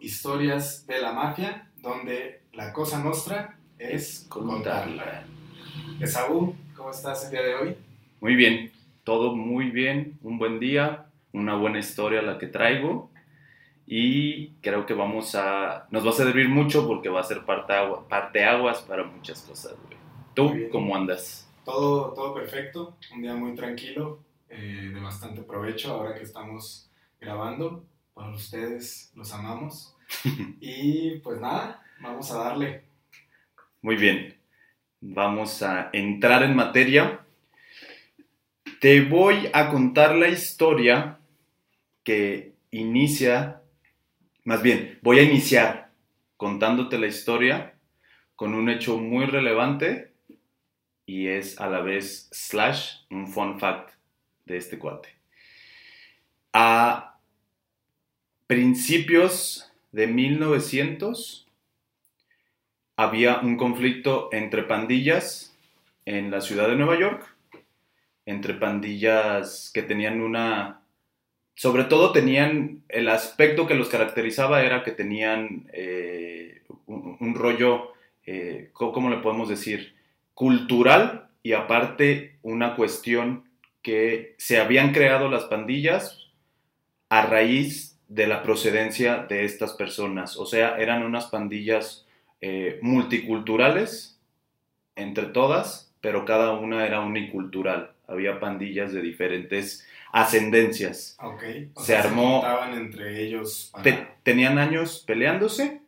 Historias de la Mafia, donde la cosa nuestra es contarla. Esaú, ¿cómo estás el día de hoy? Muy bien, todo muy bien, un buen día, una buena historia la que traigo y creo que vamos a, nos va a servir mucho porque va a ser parte, agua, parte aguas para muchas cosas. Güey. ¿Tú cómo andas? Todo, todo perfecto, un día muy tranquilo, eh, de bastante provecho ahora que estamos grabando. Para ustedes los amamos. y pues nada, vamos a darle. Muy bien, vamos a entrar en materia. Te voy a contar la historia que inicia, más bien, voy a iniciar contándote la historia con un hecho muy relevante y es a la vez slash un fun fact de este cuate. A principios de 1900 había un conflicto entre pandillas en la ciudad de Nueva York, entre pandillas que tenían una... Sobre todo tenían, el aspecto que los caracterizaba era que tenían eh, un, rollo, eh, ¿cómo le podemos decir? Cultural y aparte una cuestión que se habían creado las pandillas a raíz de la procedencia de estas personas. O sea, eran unas pandillas eh, multiculturales entre todas, pero cada una era unicultural. Había pandillas de diferentes ascendencias. se armó. entre ellos. tenían años peleándose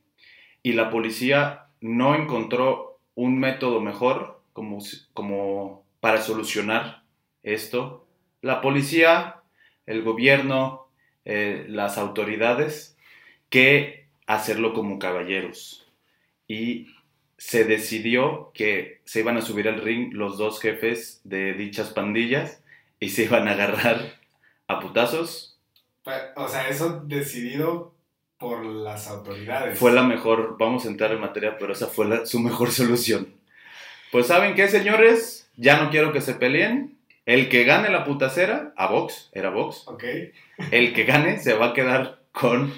y la policía no encontró un método mejor como, como para solucionar esto, la policía, el gobierno, eh, las autoridades, que hacerlo como caballeros. Y se decidió que se iban a subir al ring los dos jefes de dichas pandillas y se iban a agarrar a putazos. O sea, eso decidido por las autoridades. Fue la mejor, vamos a entrar en materia, pero esa fue su mejor solución. Pues saben qué, señores, ya no quiero que se peleen, el que gane la putacera, a Vox, era Vox. Ok. El que gane se va a quedar con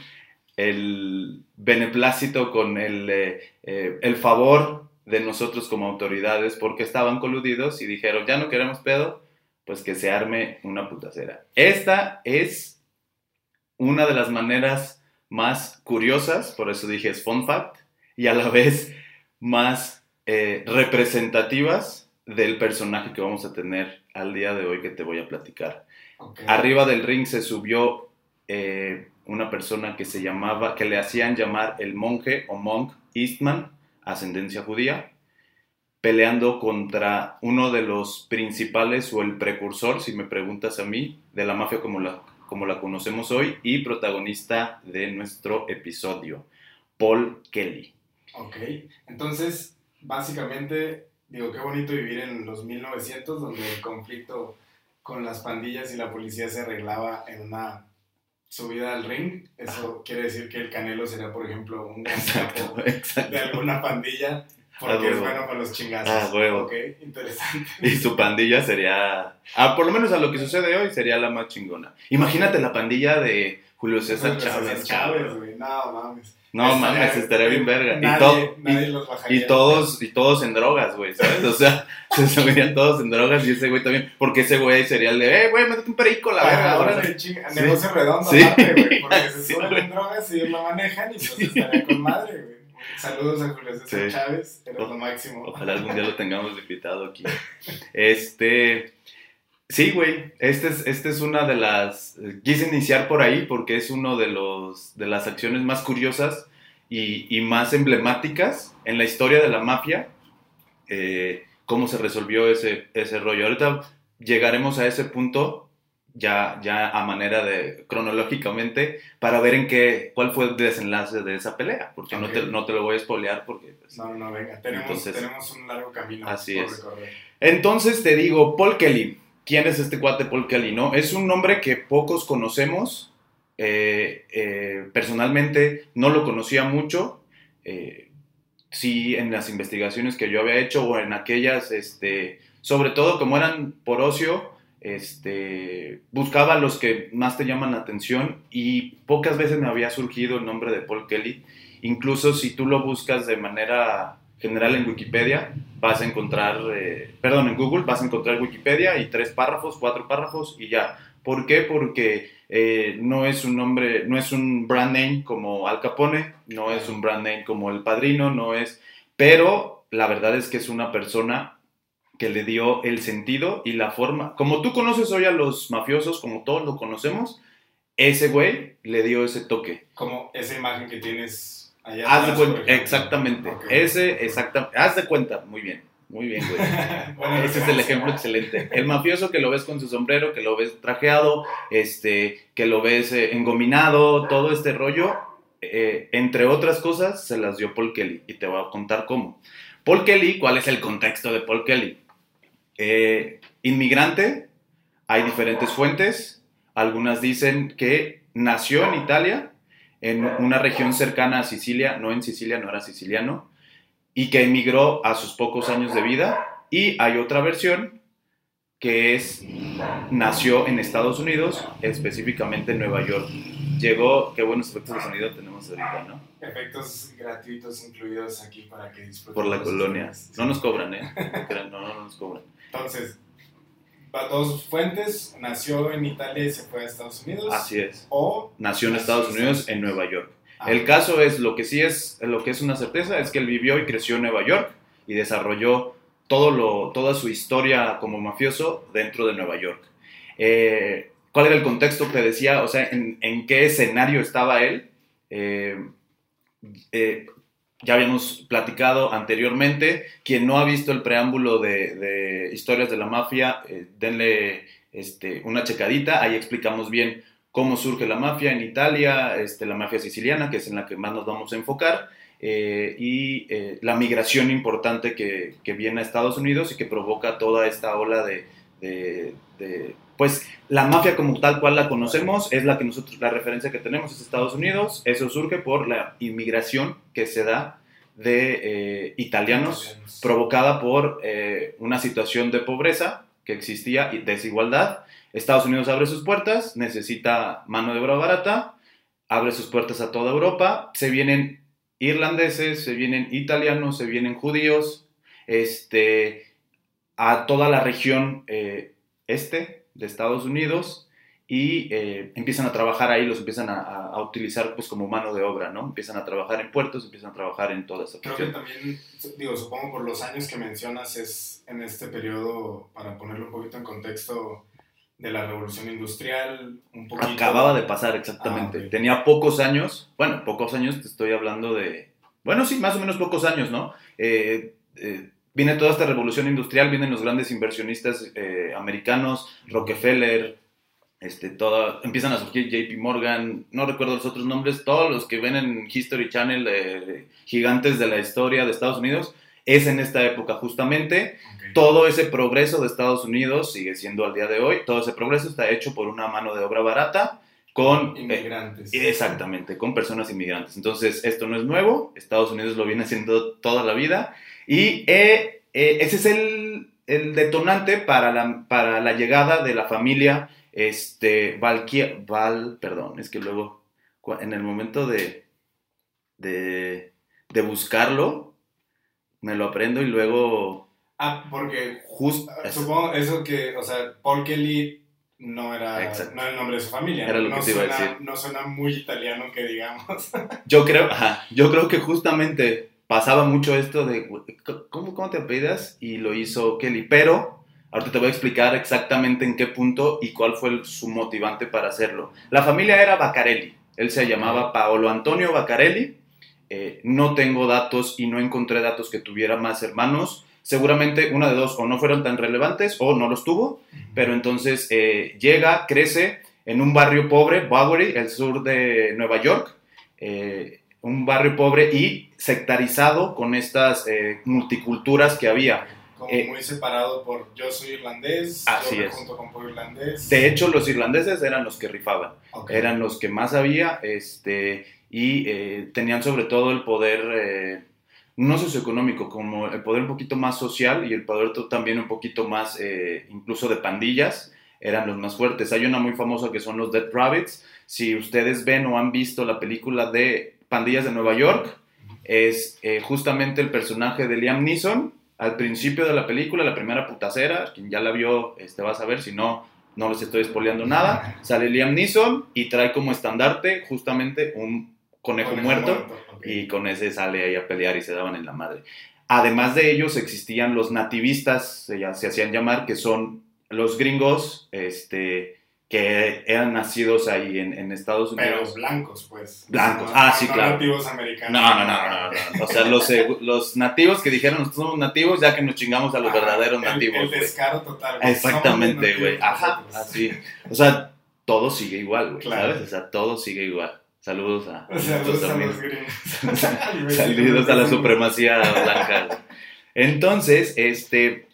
el beneplácito, con el, eh, eh, el favor de nosotros como autoridades, porque estaban coludidos y dijeron, ya no queremos pedo, pues que se arme una putacera. Esta es una de las maneras más curiosas, por eso dije es fun fact, y a la vez más eh, representativas del personaje que vamos a tener al día de hoy que te voy a platicar. Arriba del ring se subió eh, una persona que se llamaba, que le hacían llamar el monje o monk Eastman, ascendencia judía, peleando contra uno de los principales o el precursor, si me preguntas a mí, de la mafia como la, como la conocemos hoy y protagonista de nuestro episodio, Paul Kelly. Ok, entonces básicamente digo, qué bonito vivir en los 1900, donde el conflicto con las pandillas y la policía se arreglaba en una subida al ring. Eso quiere decir que el Canelo sería, por ejemplo, un exacto, de alguna pandilla. Porque es bueno para los chingazos. Ah, huevo. Ok, interesante. Y su pandilla sería. Ah, por lo menos a lo que sucede hoy sería la más chingona. Imagínate la pandilla de Julio César Chávez. Chávez, güey. No mames. No mames, estaría bien verga. y, todo, y, todos, y todos en drogas, güey, ¿sabes? O sea, se subirían todos en drogas y ese güey también. Porque ese güey sería el de, eh, güey, métete un perico, la verga. Ahora de chinga, negocio redondo, sí. güey. Porque se suben en drogas y ellos lo manejan y pues estaría con madre, güey. Saludos a Julio César Chávez, eres lo máximo. Ojalá algún día lo tengamos invitado aquí. Este. Sí, güey. Este es, este es una de las. Quise iniciar por ahí porque es uno de los de las acciones más curiosas y, y más emblemáticas en la historia de la mafia. Eh, cómo se resolvió ese, ese rollo. Ahorita llegaremos a ese punto ya, ya a manera de cronológicamente para ver en qué cuál fue el desenlace de esa pelea, porque no, te, no te lo voy a espolear porque pues, no, no, venga, tenemos, tenemos un largo camino así por es. recorrer. Entonces te digo, Paul Kelly, ¿Quién es este cuate Paul Kelly? No? Es un nombre que pocos conocemos. Eh, eh, personalmente no lo conocía mucho. Eh, sí, en las investigaciones que yo había hecho o en aquellas, este, sobre todo como eran por ocio, este, buscaba los que más te llaman la atención y pocas veces me había surgido el nombre de Paul Kelly. Incluso si tú lo buscas de manera general en Wikipedia, vas a encontrar, eh, perdón, en Google vas a encontrar Wikipedia y tres párrafos, cuatro párrafos y ya. ¿Por qué? Porque eh, no es un nombre, no es un brand name como Al Capone, no es un brand name como El Padrino, no es, pero la verdad es que es una persona que le dio el sentido y la forma. Como tú conoces hoy a los mafiosos, como todos lo conocemos, ese güey le dio ese toque. Como esa imagen que tienes allá. Haz de cuenta, exactamente. Ese, exactamente. Haz de cuenta, muy bien, muy bien, güey. Bueno, Ese es el ejemplo excelente. El mafioso que lo ves con su sombrero, que lo ves trajeado, este, que lo ves eh, engominado, todo este rollo, eh, entre otras cosas, se las dio Paul Kelly. Y te voy a contar cómo. Paul Kelly, ¿cuál es el contexto de Paul Kelly? Eh, inmigrante, hay diferentes fuentes. Algunas dicen que nació en Italia, en una región cercana a Sicilia, no en Sicilia, no era siciliano, y que emigró a sus pocos años de vida. Y hay otra versión que es, nació en Estados Unidos, específicamente en Nueva York. Llegó, qué buenos efectos de sonido tenemos ahorita, ¿no? Efectos gratuitos incluidos aquí para que disfruten. Por la colonia. No nos cobran, ¿eh? No, no nos cobran. Entonces, para todas sus fuentes, nació en Italia y se fue a Estados Unidos. Así es. O Nació en Estados Unidos, en Nueva York. Ah, El caso es, lo que sí es, lo que es una certeza es que él vivió y creció en Nueva York y desarrolló todo lo, toda su historia como mafioso dentro de Nueva York. Eh, ¿Cuál era el contexto que decía? O sea, ¿en, en qué escenario estaba él? Eh, eh, ya habíamos platicado anteriormente. Quien no ha visto el preámbulo de, Historias de la Mafia, eh, denle este, una checadita. Ahí explicamos bien cómo surge la mafia en Italia, este, la mafia siciliana, que es en la que más nos vamos a enfocar, eh, y eh, la migración importante que, viene a Estados Unidos y que provoca toda esta ola de- pues la mafia como tal cual la conocemos es la que nosotros la referencia que tenemos es Estados Unidos eso surge por la inmigración que se da de eh, italianos italianos. provocada por eh, una situación de pobreza que existía y desigualdad. Estados Unidos abre sus puertas, necesita mano de obra barata, abre sus puertas a toda Europa, se vienen irlandeses, se vienen italianos, se vienen judíos, este, a toda la región eh, este de Estados Unidos y eh, empiezan a trabajar ahí, los empiezan a, a- utilizar pues como mano de obra, ¿no? Empiezan a trabajar en puertos, empiezan a trabajar en toda esa Creo que cuestión. también, digo, supongo por los años que mencionas, es en este periodo, para ponerlo un poquito en contexto, de la revolución industrial, un poquito. Acababa de pasar, exactamente. Ah, ok. Tenía pocos años, bueno, pocos años, te estoy hablando de, bueno, sí, más o menos pocos años, ¿no? Eh, eh, viene toda esta revolución industrial, vienen los grandes inversionistas eh, americanos, Rockefeller, este, toda, empiezan a surgir JP Morgan, no recuerdo los otros nombres, todos los que ven en History Channel, eh, gigantes de la historia de Estados Unidos, es en esta época justamente todo ese progreso de Estados Unidos sigue siendo al día de hoy, todo ese progreso está hecho por una mano de obra barata con... eh, Inmigrantes. exactamente, con personas inmigrantes. Entonces, esto no es nuevo, Estados Unidos lo viene haciendo toda la vida y eh, eh, ese es el, el detonante para la, para la llegada de la familia este, Valquia- Val, perdón, es que luego en el momento de, de, de buscarlo, me lo aprendo y luego Ah, porque justo... ah, supongo eso que, o sea, Paul Kelly no era, Exacto. no era el nombre de su familia. Era lo no que te iba a suena, decir. No suena muy italiano que digamos. Yo creo, ajá, yo creo que justamente pasaba mucho esto de, ¿cómo, ¿cómo te apellidas? Y lo hizo Kelly, pero ahorita te voy a explicar exactamente en qué punto y cuál fue el- su motivante para hacerlo. La familia era Baccarelli, él se llamaba Paolo Antonio Baccarelli, Eh, no tengo datos y no encontré datos que tuviera más hermanos, seguramente una de dos o no fueron tan relevantes o no los tuvo, pero entonces eh, llega, crece en un barrio pobre, Bowery, el sur de Nueva York, eh, un barrio pobre y sectarizado con estas eh, multiculturas que había. Como Eh, muy separado por yo soy irlandés, Así yo me es. junto con pueblo irlandés. De hecho, los irlandeses eran los que rifaban, eran los que más había este, y eh, tenían sobre todo el poder, eh, no socioeconómico, como el poder un poquito más social y el poder también un poquito más incluso de pandillas. eran los más fuertes. Hay una muy famosa que son los Dead Rabbits. Si ustedes ven o han visto la película de Pandillas de Nueva York, es eh, justamente el personaje de Liam Neeson. Al principio de la película, la primera putacera, quien ya la vio este, va a saber, si no, no les estoy spoileando nada. Sale Liam Neeson y trae como estandarte justamente un conejo, Conejo muerto, y con ese sale ahí a pelear y se daban en la madre. Además de ellos existían los nativistas, se, se hacían llamar, que son los gringos este, que eran nacidos ahí en, en Estados Pero Unidos. blancos, pues. Blancos, No- ah, sí, no claro. nativos americanos. No, no, no, no, no. O sea, los, segu- los nativos que dijeron nosotros somos nativos, ya que nos chingamos a los Ajá, verdaderos el- nativos. El descaro total. Exactamente, güey. Ajá, así. O sea, todo sigue igual, güey. Claro. ¿Sabes? O sea, todo sigue igual. Saludos a. Los, a los gringos. Saludos a la supremacía blanca. Entonces, este,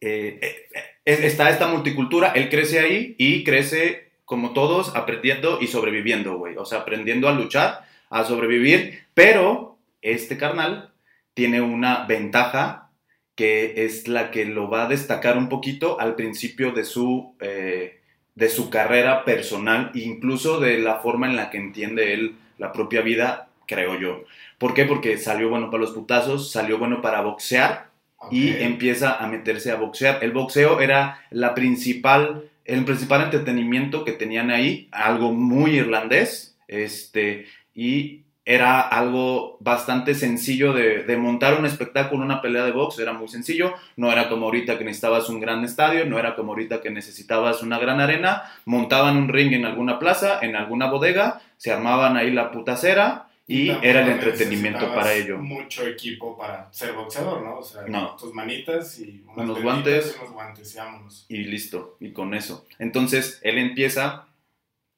eh, eh, está esta multicultura, él crece ahí y crece como todos aprendiendo y sobreviviendo, güey. O sea, aprendiendo a luchar, a sobrevivir, pero este carnal tiene una ventaja que es la que lo va a destacar un poquito al principio de su, eh, de su carrera personal, incluso de la forma en la que entiende él la propia vida, creo yo. ¿Por qué? Porque salió bueno para los putazos, salió bueno para boxear y empieza a meterse a boxear. El boxeo era la principal, el principal entretenimiento que tenían ahí, algo muy irlandés, este, y era algo bastante sencillo de, de montar un espectáculo, una pelea de box, era muy sencillo, no era como ahorita que necesitabas un gran estadio, no era como ahorita que necesitabas una gran arena, montaban un ring en alguna plaza, en alguna bodega, se armaban ahí la putacera y Tampoco era el entretenimiento para ello. Mucho equipo para ser boxeador, ¿no? O sea, No. tus manitas y Unos guantes. y unos guantes y vámonos. y listo, y con eso. Entonces él empieza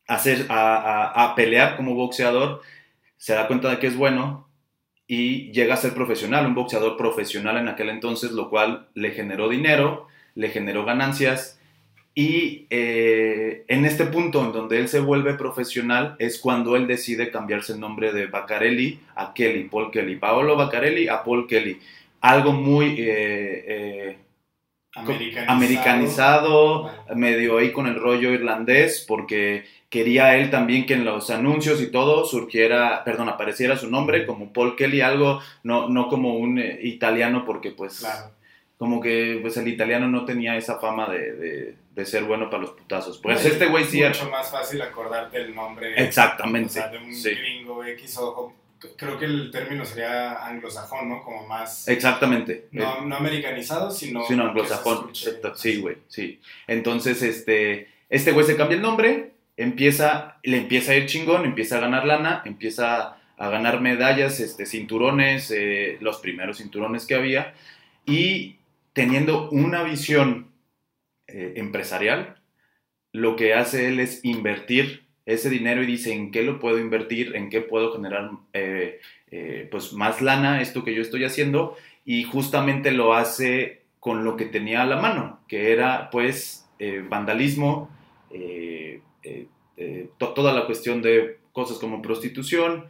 a, hacer, a, a- a pelear como boxeador, se da cuenta de que es bueno y llega a ser profesional, un boxeador profesional en aquel entonces, lo cual le generó dinero, le generó ganancias y eh, en este punto en donde él se vuelve profesional es cuando él decide cambiarse el nombre de Baccarelli a Kelly, Paul Kelly, Paolo Baccarelli a Paul Kelly. Algo muy... eh, eh, Americanizado. medio ahí con el rollo irlandés, porque quería él también que en los anuncios y todo surgiera, perdón, apareciera su nombre como Paul Kelly, algo, no, no como un eh, italiano, porque pues Claro. Como que pues el italiano no tenía esa fama de, de- de ser bueno para los putazos. Pues este güey sí era... mucho más fácil acordarte el nombre. Exactamente, O sea, de un sí. gringo X o, creo que el término sería anglosajón, ¿no? Como más Exactamente. no, no americanizado, sino Sí, no, que anglosajón. Sí, güey, sí. Entonces, este, este güey se cambia el nombre, empieza, le empieza a ir chingón, empieza a ganar lana, empieza a ganar medallas, este, cinturones, eh, los primeros cinturones que había, y teniendo una visión eh, empresarial, lo que hace él es invertir ese dinero y dice en qué lo puedo invertir, en qué puedo generar eh, eh, pues más lana, esto que yo estoy haciendo, y justamente lo hace con lo que tenía a la mano, que era pues vandalismo, to- toda la cuestión de cosas como prostitución,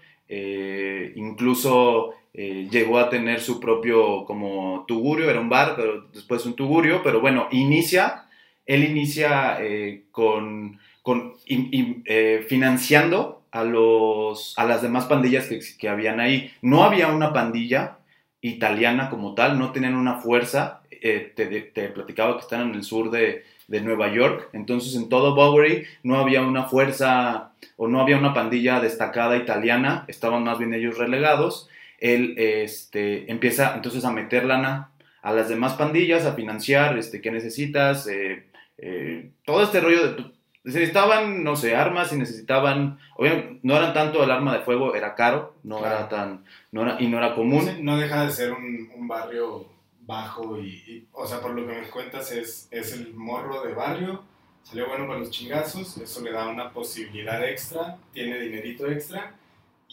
incluso eh, llegó a tener su propio como tugurio, era un bar, pero después un tugurio, pero bueno, inicia, él inicia eh, con, con eh, financiando a, los, a las demás pandillas que, que habían ahí. No había una pandilla italiana como tal, no tenían una fuerza, eh, te, te platicaba que están en el sur de, de Nueva York, entonces en todo Bowery no había una fuerza o no había una pandilla destacada italiana, estaban más bien ellos relegados. Él este, empieza entonces a meter lana a las demás pandillas, a financiar, este, qué necesitas, eh, eh, todo este rollo de... Necesitaban, no sé, armas y necesitaban, obviamente, no eran tanto el arma de fuego, era caro, no Claro. era tan, no era, y no era común. No deja de ser un, un barrio bajo y, y, o sea, por lo que me cuentas es, es el morro de barrio, salió bueno para los chingazos, eso le da una posibilidad extra, tiene dinerito extra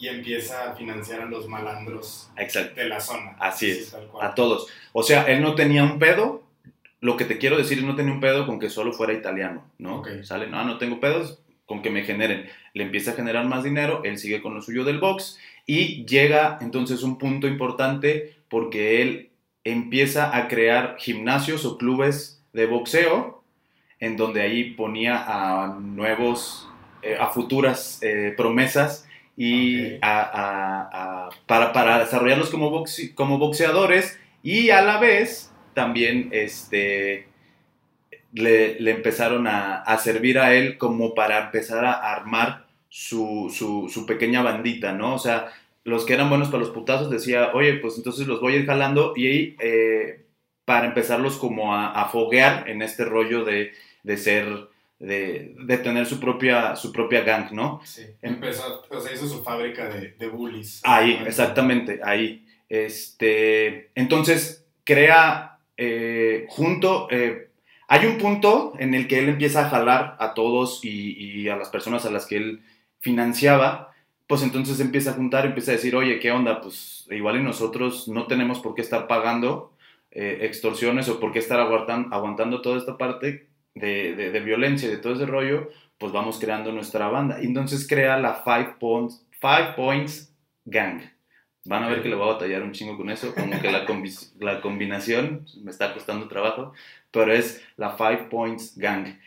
y empieza a financiar a los malandros Exacto. de la zona. Así es, tal cual. a todos. O sea, él no tenía un pedo. Lo que te quiero decir es no tenía un pedo con que solo fuera italiano, ¿no? Ok. Sale, no, no tengo pedos con que me generen. Le empieza a generar más dinero, él sigue con lo suyo del box y llega entonces un punto importante porque él empieza a crear gimnasios o clubes de boxeo en donde ahí ponía a nuevos, eh, a futuras eh, promesas y a- a- a- para, para desarrollarlos como, boxe- como boxeadores y a la vez también este, le, le empezaron a, a servir a él como para empezar a armar su, su, su pequeña bandita, ¿no? O sea, los que eran buenos para los putazos decía, oye, pues entonces los voy a ir jalando y ahí, eh, para empezarlos como a, a foguear en este rollo de, de ser, de, de tener su propia, su propia gang, ¿no? Sí. Empezó, o sea, hizo su fábrica de, de bullies. Ahí, ¿no? exactamente, ahí. Este, entonces, crea eh, junto, eh, hay un punto en el que él empieza a jalar a todos y, y a las personas a las que él financiaba, pues entonces empieza a juntar, empieza a decir, oye, ¿qué onda? Pues igual y nosotros no tenemos por qué estar pagando eh, extorsiones o por qué estar aguantan- aguantando toda esta parte de, de- de violencia y de todo ese rollo, pues vamos creando nuestra banda. Entonces crea la Five Points, Five Points Gang. Van a ver que le voy a batallar un chingo con eso, como que la, combi- la combinación me está costando trabajo, pero es la Five Points Gang.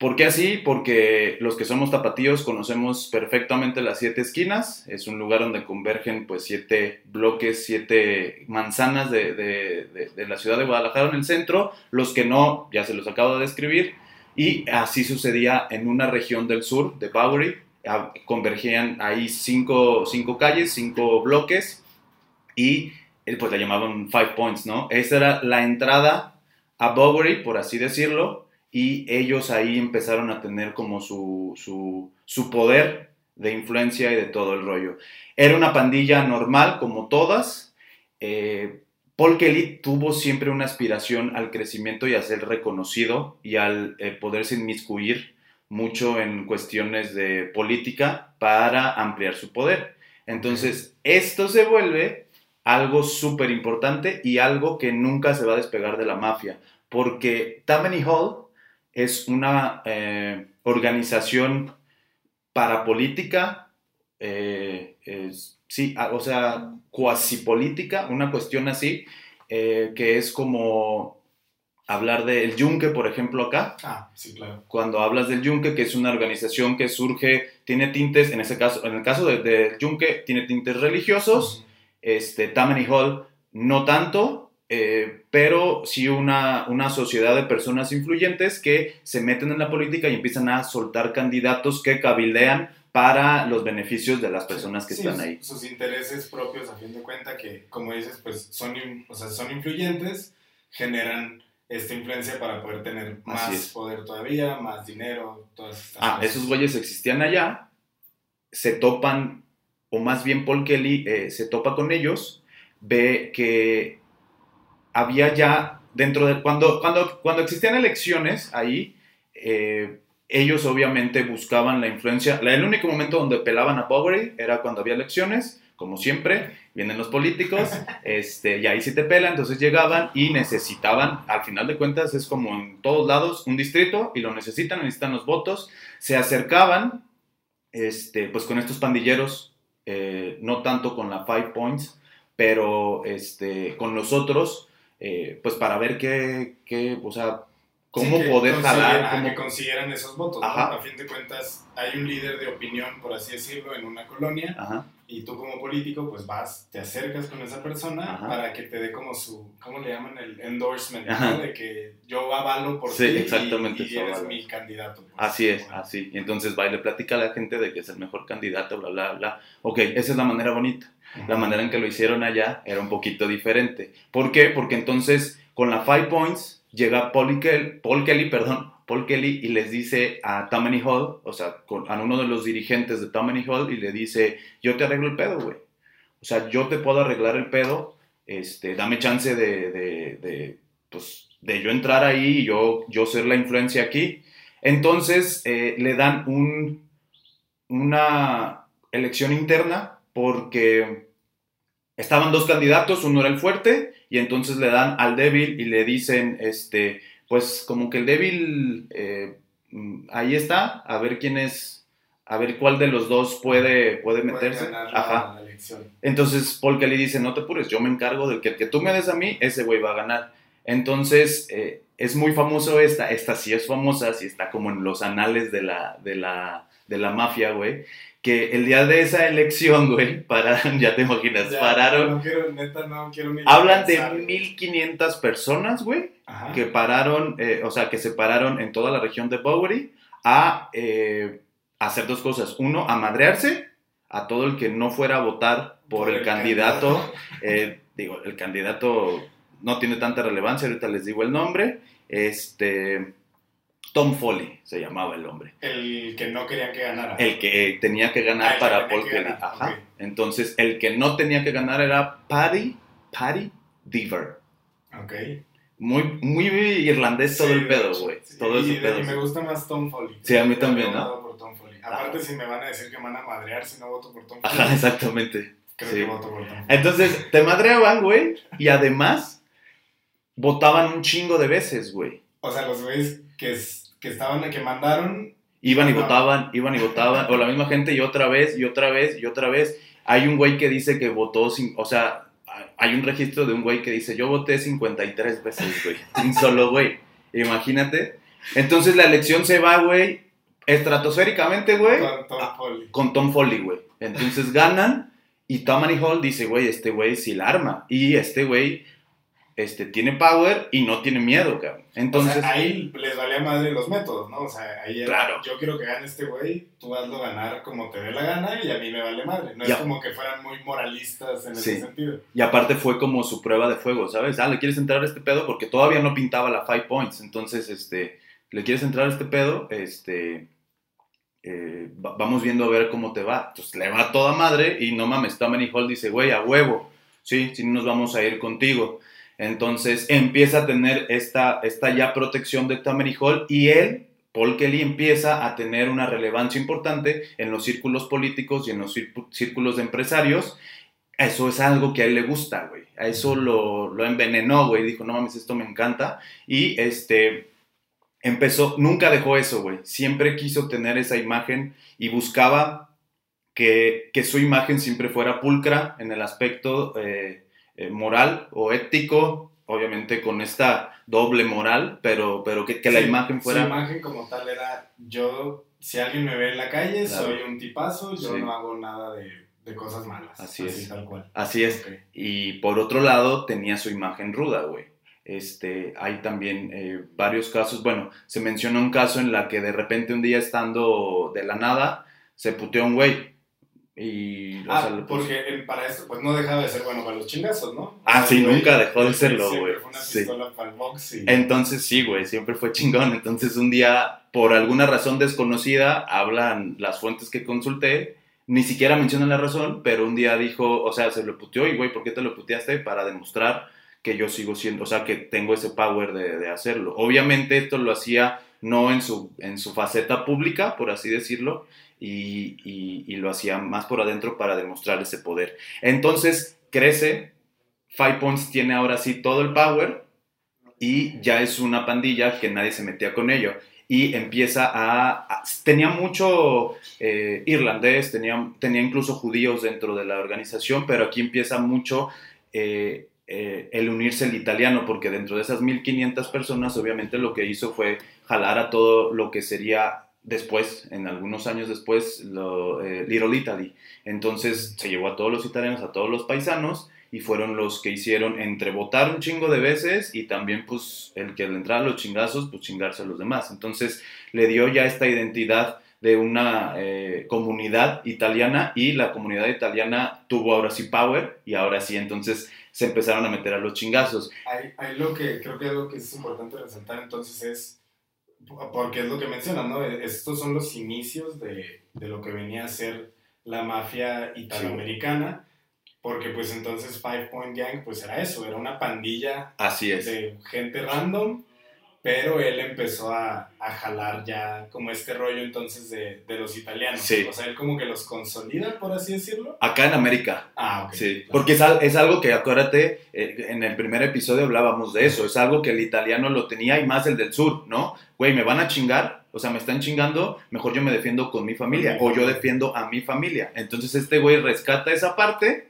¿Por qué así? Porque los que somos tapatíos conocemos perfectamente las siete esquinas. Es un lugar donde convergen pues siete bloques, siete manzanas de, de- de- de la ciudad de Guadalajara en el centro. Los que no, ya se los acabo de describir. Y así sucedía en una región del sur de Bowery. Ah, Convergían ahí cinco, cinco calles, cinco bloques. Y eh, pues la llamaban Five Points, ¿no? Esa era la entrada a Bowery, por así decirlo y ellos ahí empezaron a tener como su, su, su poder de influencia y de todo el rollo. Era una pandilla normal como todas. Eh, Paul Kelly tuvo siempre una aspiración al crecimiento y a ser reconocido y al eh, poderse inmiscuir mucho en cuestiones de política para ampliar su poder. Entonces, esto se vuelve algo súper importante y algo que nunca se va a despegar de la mafia, porque Tammany Hall es una eh, organización parapolítica, eh, es- sí, a- o sea, cuasi política, una cuestión así, eh, que es como hablar del yunque, por ejemplo, acá, Ah, sí, claro. cuando hablas del Yunque, que es una organización que surge, tiene tintes, en ese caso, en el caso del de Yunque, tiene tintes religiosos, este, Tammany Hall no tanto, eh, pero sí una, una sociedad de personas influyentes que se meten en la política y empiezan a soltar candidatos que cabildean para los beneficios de las personas que Sí, están sus- ahí. Sus intereses propios, a fin de cuenta, que, como dices, pues son, o sea, son influyentes, generan esta influencia para poder tener más poder todavía, más dinero, todas estas Ah, cosas. esos güeyes existían allá, se topan, o más bien Paul Kelly eh, se topa con ellos, ve que había ya dentro de... Cuando, cuando, cuando existían elecciones ahí, eh, ellos obviamente buscaban la influencia. El único momento donde pelaban a Bowery era cuando había elecciones, como siempre, vienen los políticos, este, y ahí sí te pela, entonces llegaban y necesitaban, al final de cuentas es como en todos lados, un distrito, y lo necesitan, necesitan los votos, se acercaban, este, pues con estos pandilleros, eh, no tanto con la Five Points, pero este, con los otros, eh, pues para ver qué, qué, o sea, cómo Sí, poder jalar, cómo- que consiguieran esos votos. ¿no? Ajá. A fin de cuentas, hay un líder de opinión, por así decirlo, en una colonia, Ajá. y tú como político, pues vas, te acercas con esa persona Ajá. para que te dé como su, ¿cómo le llaman? El endorsement, ¿no? Ajá. De que yo avalo por Sí, ti y- exactamente, y, eso eres avalo. mi candidato. pues. Así es, Bueno. así. Y entonces va y le platica a la gente de que es el mejor candidato, bla, bla, bla. Ok, esa es la manera bonita. La manera en que lo hicieron allá era un poquito diferente. ¿Por qué? Porque entonces con la Five Points llega Paul Kelly, Paul Kelly, perdón, Paul Kelly y les dice a Tammany Hall, o sea, a uno de los dirigentes de Tammany Hall y le dice, yo te arreglo el pedo, güey. O sea, yo te puedo arreglar el pedo, este, dame chance de, de, pues, de yo entrar ahí y yo, yo ser la influencia aquí. Entonces eh, le dan un, una elección interna porque estaban dos candidatos, uno era el fuerte y entonces le dan al débil y le dicen, este, pues como que el débil eh, mm, ahí está, a ver quién es, a ver cuál de los dos puede, puede Puede meterse. ganar la- Ajá. la elección. Entonces Paul Kelly dice, no te apures, yo me encargo del que el que tú me des a mí, ese güey va a ganar. Entonces, eh, es muy famoso esta, esta sí es famosa, sí está como en los anales de la, de la, de la mafia, güey, que el día de esa elección, güey, pararon, ya te imaginas, Ya, pararon, No quiero, neta, no quiero ni hablan de pensar. 1500 personas, güey, Ajá. que pararon, eh, o sea, que se pararon en toda la región de Bowery a eh, hacer dos cosas. Uno, a madrearse a todo el que no fuera a votar por, el, candidato. eh, digo, el candidato no tiene tanta relevancia, ahorita les digo el nombre. Este, Tom Foley se llamaba el hombre. El que no querían que ganara. El que tenía que Ah, ganar que para Paul Kelly. ganar, Ajá. Entonces, el que no tenía que ganar era Paddy, Paddy Deaver. Ok. Muy, muy irlandés todo Sí, el pedo, güey. sí. Todo y, ese pedo. y me gusta más Tom Foley. Sí, a mí también, ¿no? votado por Tom Foley. Aparte, si me van a decir que me van a madrear si no voto por Tom Foley, Ajá, exactamente. creo sí. que voto por Tom Foley. Entonces, te madreaban, güey, y además votaban un chingo de veces, güey. O sea, los güeyes que, es- que estaban, que mandaron, Iban y votaban, iban y votaban, o la misma gente y otra vez, y otra vez, y otra vez. Hay un güey que dice que votó, sin, o sea, hay un registro de un güey que dice, yo voté 53 veces, güey, un solo güey. Imagínate. Entonces la elección se va, güey, estratosféricamente, güey, con Tom Ah. Foley. con Tom Foley, güey. Entonces ganan y Tammany Hall dice, güey, este güey sí la arma. Y este güey este, tiene power y no tiene miedo, cabrón. Entonces, o sea, ahí les valía madre los métodos, ¿no? O sea, ahí era, Claro. yo quiero que gane este güey, tú hazlo ganar como te dé la gana y a mí me vale madre. No Ya. es como que fueran muy moralistas en Sí. ese sentido. y aparte fue como su prueba de fuego, ¿sabes? Ah, ¿le quieres entrar a este pedo? Porque todavía no pintaba la five points. Entonces, este, ¿le quieres entrar a este pedo? Este, eh, va- vamos viendo a ver cómo te va. Entonces le va toda madre y no mames, Tammany Hall dice, güey, a huevo. Sí, sí nos vamos a ir contigo. Entonces empieza a tener esta, esta ya protección de Hall y él, Paul Kelly, empieza a tener una relevancia importante en los círculos políticos y en los círcu- círculos de empresarios. Eso es algo que a él le gusta, güey. A eso lo, lo envenenó, güey. Dijo, no mames, esto me encanta. Y este, empezó, nunca dejó eso, güey. Siempre quiso tener esa imagen y buscaba que, que su imagen siempre fuera pulcra en el aspecto eh, eh, moral o ético, obviamente con esta doble moral, pero, pero que, que la imagen fuera... Imagen como tal era, yo, si alguien me ve en la calle, Claro. soy un tipazo, yo Sí. no hago nada de, de cosas malas. Así es. tal cual. Así es. Y por otro lado, tenía su imagen ruda, güey. Este, hay también eh, varios casos. Bueno, se menciona un caso en la que de repente un día estando de la nada, se puteó un güey. Y, o Ah, porque para esto, pues no dejaba de ser bueno para los chingazos, ¿no? O Ah, sea, sí, güey, nunca dejó de serlo, güey. Fue una Sí. pistola para el box y... Entonces sí, güey, siempre fue chingón. Entonces un día, por alguna razón desconocida, hablan las fuentes que consulté, ni siquiera mencionan la razón, pero un día dijo, o sea, se lo puteó y, güey, ¿por qué te lo puteaste? Para demostrar que yo sigo siendo, o sea, que tengo ese power de, de hacerlo. Obviamente esto lo hacía no en su, en su faceta pública, por así decirlo, y, lo hacía más por adentro para demostrar ese poder. Entonces crece, Five Points tiene ahora sí todo el power, y ya es una pandilla que nadie se metía con ello. Y empieza a... a- tenía mucho eh, irlandés, tenía, tenía incluso judíos dentro de la organización, pero aquí empieza mucho eh, eh, el unirse el italiano, porque dentro de esas 1500 personas, obviamente lo que hizo fue jalar a todo lo que sería después, en algunos años después, lo, eh, Little Italy. Entonces se llevó a todos los italianos, a todos los paisanos, y fueron los que hicieron entre votar un chingo de veces y también pues el que le entrara a los chingazos, pues chingarse a los demás. Entonces le dio ya esta identidad de una eh, comunidad italiana y la comunidad italiana tuvo ahora sí power y ahora sí entonces se empezaron a meter a los chingazos. Ahí, ahí lo que creo que algo que es importante resaltar entonces es, porque es lo que mencionan, ¿no? Estos son los inicios de, de lo que venía a ser la mafia italoamericana, porque pues entonces Five Point Gang pues era eso, era una pandilla Así es. de gente random, pero él empezó a, a jalar ya como este rollo entonces de, de los italianos. Sí. O sea, él como que los consolida, por así decirlo. Acá en América. Ah, ok. Sí, claro. porque es, es algo que, acuérdate, eh, en el primer episodio hablábamos de eso, es algo que el italiano lo tenía y más el del sur, ¿no? Güey, me van a chingar, o sea, me están chingando, mejor yo me defiendo con mi familia o yo defiendo a mi familia. Entonces este güey rescata esa parte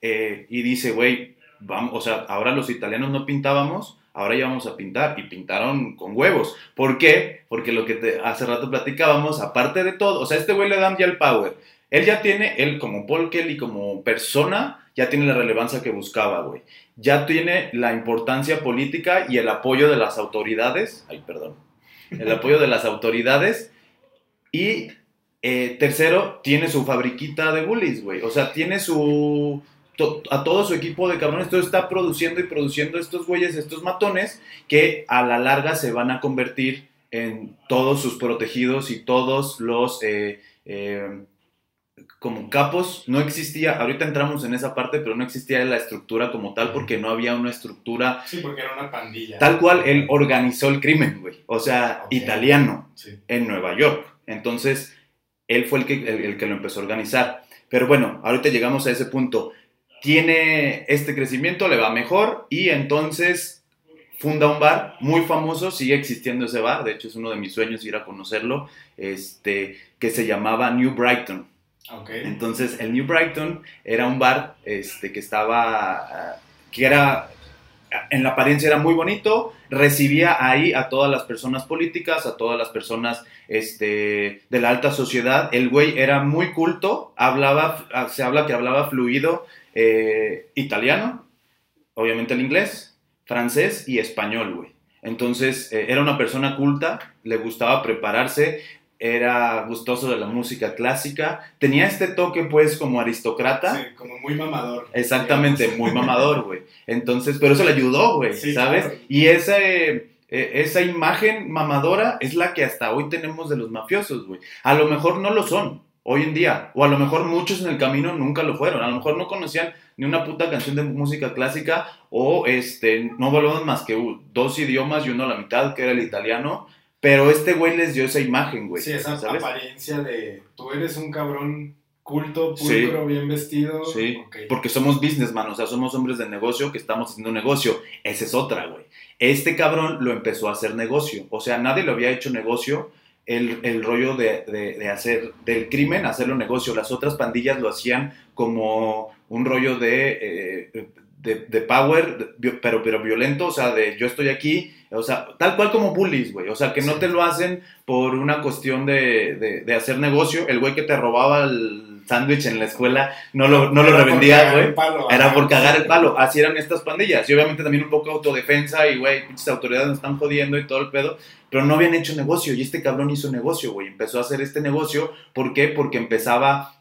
eh, y dice, güey, vamos, o sea, ahora los italianos no pintábamos, ahora ya vamos a pintar. Y pintaron con huevos. ¿Por qué? Porque lo que te- hace rato platicábamos, aparte de todo, o sea, este güey le dan ya el power. Él ya tiene, él como Paul Kelly, como persona, ya tiene la relevancia que buscaba, güey. Ya tiene la importancia política y el apoyo de las autoridades. Ay, perdón. El apoyo de las autoridades. Y eh, tercero, tiene su fabriquita de bullies, güey. O sea, tiene su. To- a todo su equipo de cabrones. Todo está produciendo y produciendo estos güeyes, estos matones, que a la larga se van a convertir en todos sus protegidos y todos los. eh, eh, como capos, no existía, ahorita entramos en esa parte, pero no existía la estructura como tal porque no había una estructura Sí, porque era una pandilla. tal cual él organizó el crimen, güey. O sea, italiano Sí. en Nueva York. Entonces, él fue el que, el, el que lo empezó a organizar. Pero bueno, ahorita llegamos a ese punto. Tiene este crecimiento, le va mejor y entonces funda un bar muy famoso, sigue existiendo ese bar, de hecho es uno de mis sueños ir a conocerlo, este, que se llamaba New Brighton. Entonces, el New Brighton era un bar este, que estaba, ah, que era, en la apariencia era muy bonito, recibía ahí a todas las personas políticas, a todas las personas este, de la alta sociedad. El güey era muy culto, hablaba, ah, se habla que hablaba fluido eh, italiano, obviamente el inglés, francés y español, güey. Entonces, eh, era una persona culta, le gustaba prepararse, era gustoso de la música clásica, tenía este toque pues como aristócrata. Sí, como muy mamador. Exactamente, digamos. muy mamador, güey. Entonces, pero eso le ayudó, güey, Sí, ¿sabes? claro. Y ese, eh, esa imagen mamadora es la que hasta hoy tenemos de los mafiosos, güey. A lo mejor no lo son hoy en día, o a lo mejor muchos en el camino nunca lo fueron, a lo mejor no conocían ni una puta canción de música clásica o este no hablaban más que dos idiomas y uno a la mitad que era el italiano, pero este güey les dio esa imagen, güey. Sí, esa ¿sabes? apariencia de tú eres un cabrón culto, Sí. pulcro, bien vestido. Sí, Ok. porque somos businessman, o sea, somos hombres de negocio que estamos haciendo un negocio. Esa es otra, güey. Este cabrón lo empezó a hacer negocio. O sea, nadie lo había hecho negocio. El, el rollo de, de- de hacer del crimen, hacerlo negocio. Las otras pandillas lo hacían como un rollo de, eh, de, de power, pero, pero violento, o sea, de yo estoy aquí, o sea, tal cual como bullies, güey. O sea, que no Sí. te lo hacen por una cuestión de, de- de hacer negocio. El güey que te robaba el sándwich en la escuela no lo, no lo revendía, güey. Era por cagar el palo. Así eran estas pandillas. Y obviamente también un poco autodefensa y, güey, pinches autoridades nos están jodiendo y todo el pedo. Pero no habían hecho negocio. Y este cabrón hizo negocio, güey. Empezó a hacer este negocio. ¿Por qué? Porque empezaba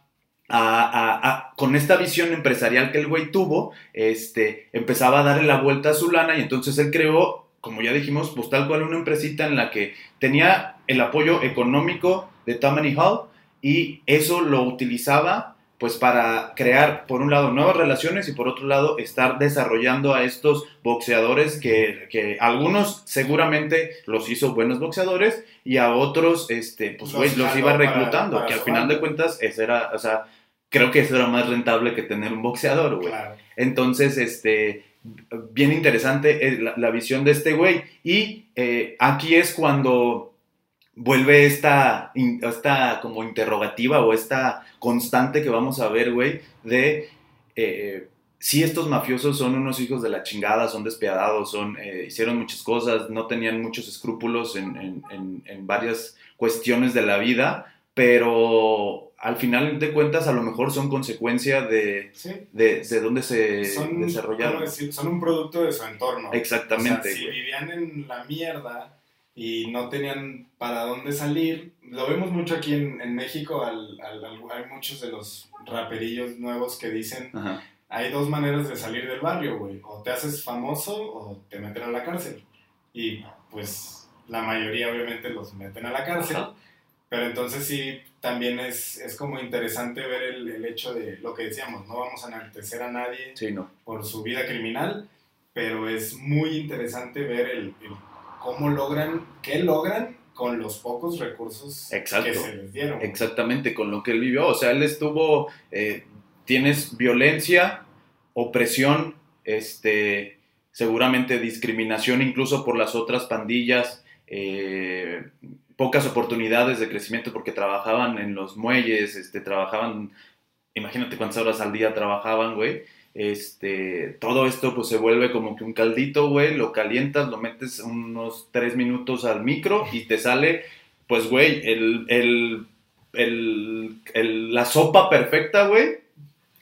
a, a- a- con esta visión empresarial que el güey tuvo, este, empezaba a darle la vuelta a su lana y entonces él creó, como ya dijimos, pues tal cual una empresita en la que tenía el apoyo económico de Tammany Hall y eso lo utilizaba pues para crear por un lado nuevas relaciones y por otro lado estar desarrollando a estos boxeadores que, que algunos seguramente los hizo buenos boxeadores y a otros este pues Los iba reclutando para que al final banda. de cuentas ese era o sea creo que eso era más rentable que tener un boxeador güey Claro. entonces, este, bien interesante eh, la, la visión de este güey. Y eh, aquí es cuando vuelve esta, esta como interrogativa o esta constante que vamos a ver, güey, de eh, si estos mafiosos son unos hijos de la chingada, son despiadados, son, eh, hicieron muchas cosas, no tenían muchos escrúpulos en, en- en- en varias cuestiones de la vida, pero al final de cuentas a lo mejor son consecuencia de, Sí. de, de dónde se Son, desarrollaron. son un producto de su entorno. Exactamente, O sea, si vivían en la mierda y no tenían para dónde salir, lo vemos mucho aquí en, en México, al- al- al- hay muchos de los raperillos nuevos que dicen, Ajá. hay dos maneras de salir del barrio, güey, o te haces famoso o te meten a la cárcel. Y pues la mayoría obviamente los meten a la cárcel, Ajá. pero entonces sí, también es, es como interesante ver el, el hecho de lo que decíamos, no vamos a enaltecer a nadie Sí, no. por su vida criminal, pero es muy interesante ver el, el cómo logran, qué logran con los pocos recursos Exacto. que se les dieron. Exactamente, con lo que él vivió. O sea, él estuvo, eh, tienes violencia, opresión, este, seguramente discriminación incluso por las otras pandillas, eh, pocas oportunidades de crecimiento porque trabajaban en los muelles, este, trabajaban, imagínate cuántas horas al día trabajaban, güey. Este, todo esto pues se vuelve como que un caldito, güey, lo calientas, lo metes unos tres minutos al micro y te sale, pues, güey, el, el, el, el- la sopa perfecta, güey,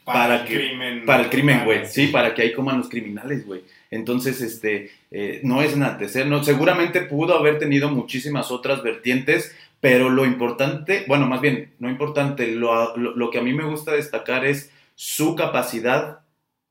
para el que- crimen. para el crimen, güey, sí, para que ahí coman los criminales, güey. Entonces, este, eh, no es enaltecer, no, seguramente pudo haber tenido muchísimas otras vertientes, pero lo importante, bueno, más bien, no importante, lo, lo- lo que a mí me gusta destacar es su capacidad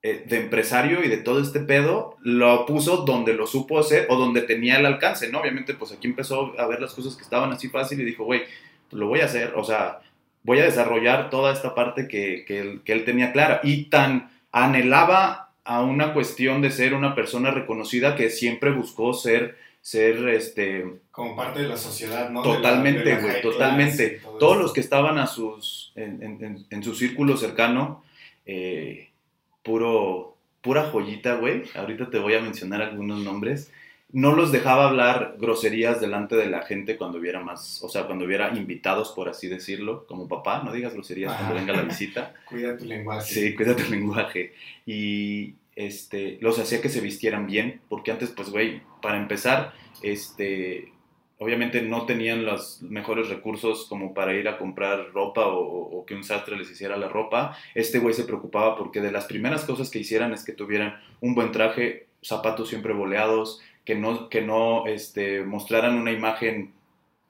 eh, de empresario y de todo este pedo, lo puso donde lo supo hacer o donde tenía el alcance, ¿no? Obviamente, pues aquí empezó a ver las cosas que estaban así fácil y dijo, güey, pues lo voy a hacer, o sea, voy a desarrollar toda esta parte que, que él, que él tenía clara y tan anhelaba a una cuestión de ser una persona reconocida que siempre buscó ser, ser, este, Como parte de la sociedad, ¿no? Totalmente, güey, totalmente. todo Todos eso. los que estaban a sus, en, en- en- en su círculo cercano, eh, puro, pura joyita, güey. Ahorita te voy a mencionar algunos nombres. No los dejaba hablar groserías delante de la gente cuando hubiera más, o sea, cuando hubiera invitados, por así decirlo, como papá, no digas groserías cuando venga la visita. Cuida tu lenguaje. Sí, cuida tu lenguaje. Y este, los hacía que se vistieran bien, porque antes, pues, güey, para empezar, este, obviamente no tenían los mejores recursos como para ir a comprar ropa o, o que un sastre les hiciera la ropa. Este güey se preocupaba porque de las primeras cosas que hicieran es que tuvieran un buen traje, zapatos siempre boleados, que no, que no este, mostraran una imagen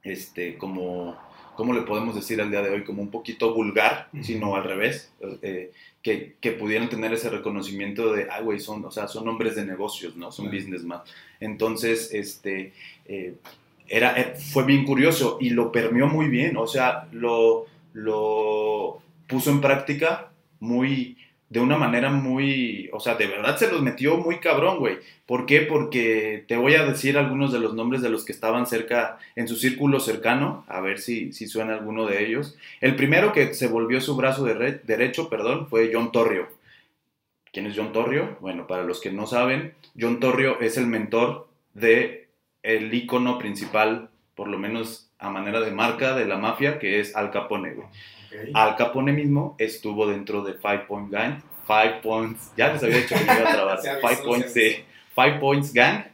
este, como, ¿cómo le podemos decir al día de hoy? Como un poquito vulgar, sino al revés. eh, que, que pudieran tener ese reconocimiento de, ay, güey, son, o sea, son hombres de negocios, ¿no? Son Claro. businessmen. Entonces, este, eh, era, eh, fue bien curioso y lo permeó muy bien, o sea, lo, lo puso en práctica muy, de una manera muy, o sea, de verdad se los metió muy cabrón, güey. ¿Por qué? Porque te voy a decir algunos de los nombres de los que estaban cerca, en su círculo cercano, a ver si, si suena alguno de ellos. El primero que se volvió su brazo de derecho, perdón, fue John Torrio. ¿Quién es John Torrio? Bueno, para los que no saben, John Torrio es el mentor de el ícono principal, por lo menos a manera de marca de la mafia, que es Al Capone, güey. Al Capone mismo estuvo dentro de Five Point Gang. Five Points, ya les había dicho que iba a trabar. Avisó, Five Points. Five Points Gang.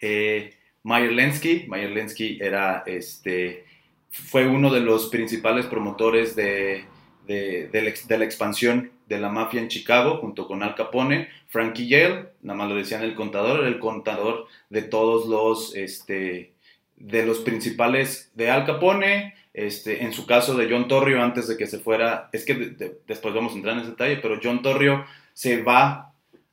Eh, Meyer Lensky. Meyer Lensky era este. Fue uno de los principales promotores de, de, de la, ex- de la expansión de la mafia en Chicago, junto con Al Capone. Frankie Yale, nada más lo decían el contador, era el contador de todos los. Este, de los principales de Al Capone, este, en su caso de John Torrio, antes de que se fuera, es que de- de- después vamos a entrar en ese detalle, pero John Torrio se va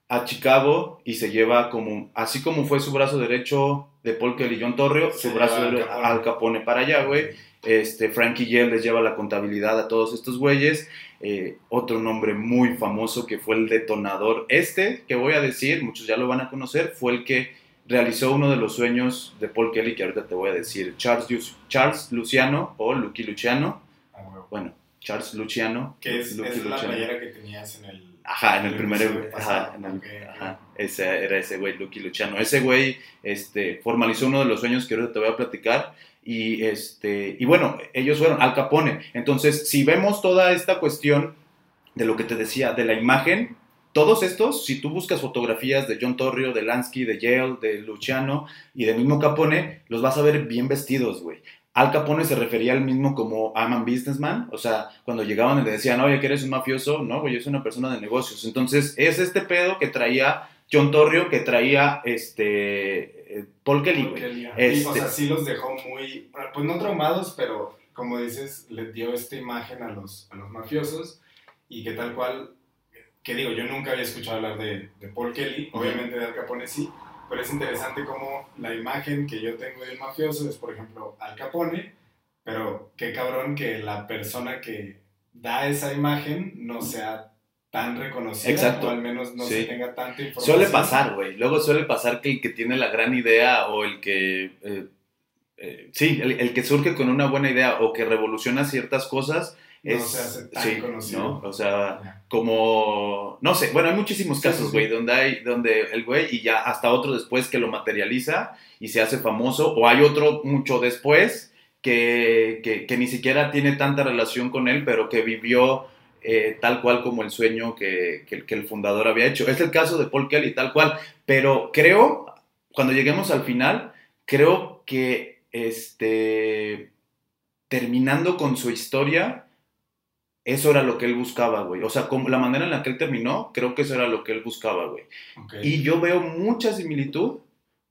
a Chicago y se lleva como, así como fue su brazo derecho de Paul Kelly, John Torrio, Se su brazo Al Capone. al Capone para allá, güey. Este, Frankie Yale les lleva la contabilidad a todos estos güeyes. Eh, otro nombre muy famoso que fue el detonador. Este que voy a decir, muchos ya lo van a conocer, fue el que realizó uno de los sueños de Paul Kelly, que ahorita te voy a decir. Charles, Charles Luciano o Lucky Luciano. Ah. Bueno, Charles Luciano. Que es la Luciano. playera que tenías en el. Ajá, en el primer episodio ajá, en el- ese era ese güey, Lucky Luciano. Ese güey este, formalizó uno de los sueños que ahorita te voy a platicar. Y, este, y bueno, ellos fueron Al Capone. Entonces, si vemos toda esta cuestión de lo que te decía, de la imagen, todos estos, si tú buscas fotografías de John Torrio, de Lansky, de Yale, de Luciano y del mismo Capone, los vas a ver bien vestidos, güey. Al Capone se refería al mismo como I'm a businessman, o sea, cuando llegaban y le decían, oye, que eres un mafioso, no, güey, yo soy una persona de negocios. Entonces, es este pedo que traía John Torrio, que traía este eh, Paul Kelly, güey. Porque, y, Este- o sea, sí los dejó muy, pues no traumados, pero como dices, les dio esta imagen a los, a los mafiosos y que tal cual, que digo, yo nunca había escuchado hablar de, de Paul Kelly, obviamente de Al Capone sí, pero es interesante como la imagen que yo tengo de un mafioso es, por ejemplo, Al Capone, pero qué cabrón que la persona que da esa imagen no sea tan reconocida Exacto. o al menos no Sí. se tenga tanta información. Suele pasar, güey. Luego suele pasar que el que tiene la gran idea o el que... eh, eh, sí, el, el que surge con una buena idea o que revoluciona ciertas cosas No es... se hace tan sí, conocido. ¿no? O sea, como... No sé, bueno, hay muchísimos casos, sí, güey, sí. donde hay... Donde el güey y ya hasta otro después que lo materializa y se hace famoso. O hay otro mucho después que, que, que ni siquiera tiene tanta relación con él, pero que vivió eh, tal cual como el sueño que, que, que el fundador había hecho. Es el caso de Paul Kelly, tal cual. Pero creo, cuando lleguemos al final, creo que este, terminando con su historia, eso era lo que él buscaba, güey. O sea, como la manera en la que él terminó, creo que eso era lo que él buscaba, güey. Y yo veo mucha similitud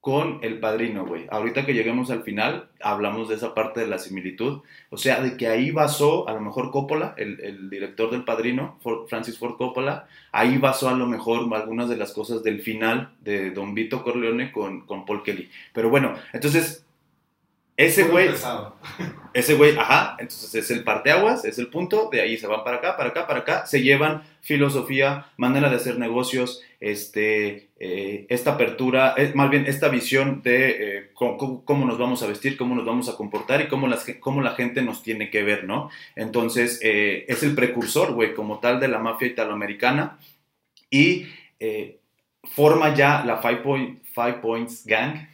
con El Padrino, güey. Ahorita que lleguemos al final, hablamos de esa parte de la similitud. O sea, de que ahí basó, a lo mejor Coppola, el, el director del Padrino, For- Francis Ford Coppola, ahí basó a lo mejor algunas de las cosas del final de Don Vito Corleone con, con Paul Kelly. Pero bueno, entonces, ese güey... Ese güey, ajá, entonces es el parteaguas, es el punto, de ahí se van para acá, para acá, para acá, se llevan filosofía, manera de hacer negocios, este, eh, esta apertura, eh, más bien esta visión de eh, cómo, nos vamos a vestir, cómo nos vamos a comportar y cómo, las, cómo la gente nos tiene que ver, ¿no? Entonces, es el precursor, güey, como tal de la mafia italoamericana y forma ya la Five, Point, Five Points Gang.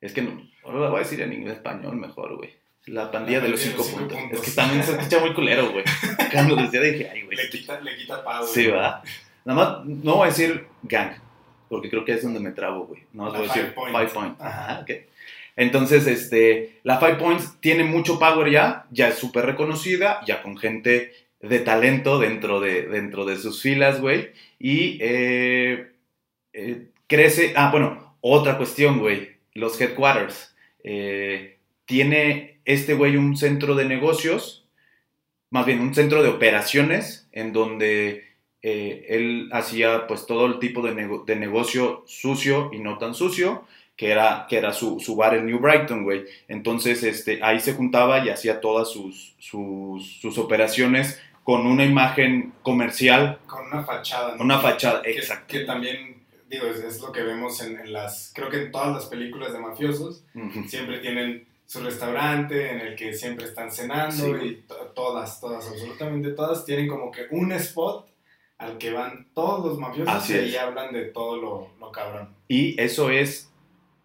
Es que no, ahora la voy a decir en inglés español mejor, güey. La pandilla La de los cinco, puntos. puntos. Es que también se escucha muy culero, güey. Cuando decía dije, ay, güey. Le quita, le quita güey. Sí, ¿verdad? Nada más, no voy a decir gang, porque creo que es donde me trabo, güey. No La voy a decir Five Points. five points. Ajá. Ajá, ok. Entonces, este, la Five Points tiene mucho power ya, ya es súper reconocida, ya con gente de talento dentro de, dentro de sus filas, güey. Y eh, eh, crece, ah, bueno, otra cuestión, güey, los headquarters. Eh, tiene este güey un centro de negocios, más bien un centro de operaciones, en donde eh, él hacía pues todo el tipo de, nego- de negocio sucio y no tan sucio, que era, que era su, su bar en New Brighton, güey. Entonces, este, ahí se juntaba y hacía todas sus, sus, sus operaciones con una imagen comercial, Con una fachada. ¿no? una fachada, que, exacto. que también, digo, es, es lo que vemos en, en las, creo que en todas las películas de mafiosos, siempre tienen su restaurante en el que siempre están cenando Sí. y to- todas, todas, absolutamente todas tienen como que un spot al que van todos los mafiosos Así y ahí hablan de todo lo, lo cabrón. Y eso es,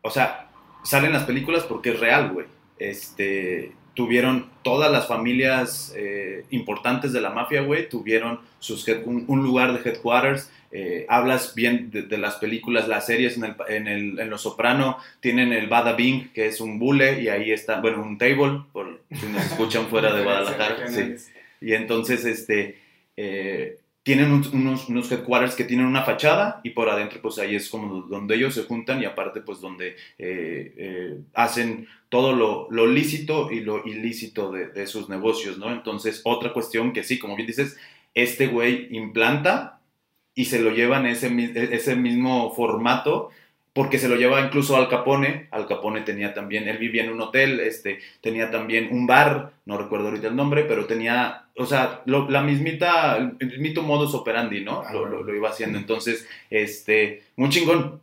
o sea, salen las películas porque es real, güey. Este, tuvieron todas las familias eh, importantes de la mafia, güey, tuvieron sus un, un lugar de headquarters. Eh, hablas bien de, de las películas, las series en, el, en, el, en Los Soprano, tienen el Bada Bing, que es un bule, y ahí está, bueno, un table, por si nos escuchan fuera de Guadalajara. Sí. Y entonces, este, eh, tienen un- unos, unos headquarters que tienen una fachada y por adentro, pues ahí es como donde ellos se juntan y aparte, pues donde eh, hacen todo lo, lo lícito y lo ilícito de, de sus negocios, ¿no? Entonces, otra cuestión que sí, como bien dices, este güey implanta y se lo lleva en ese, mi- ese mismo formato porque se lo lleva incluso al Capone. Al Capone tenía también, él vivía en un hotel, este, tenía también un bar, no recuerdo ahorita el nombre, pero tenía, o sea, lo- la mismita, el mismito modus operandi, ¿no? Ah, Lo, lo- lo iba haciendo. Entonces, este, muy chingón.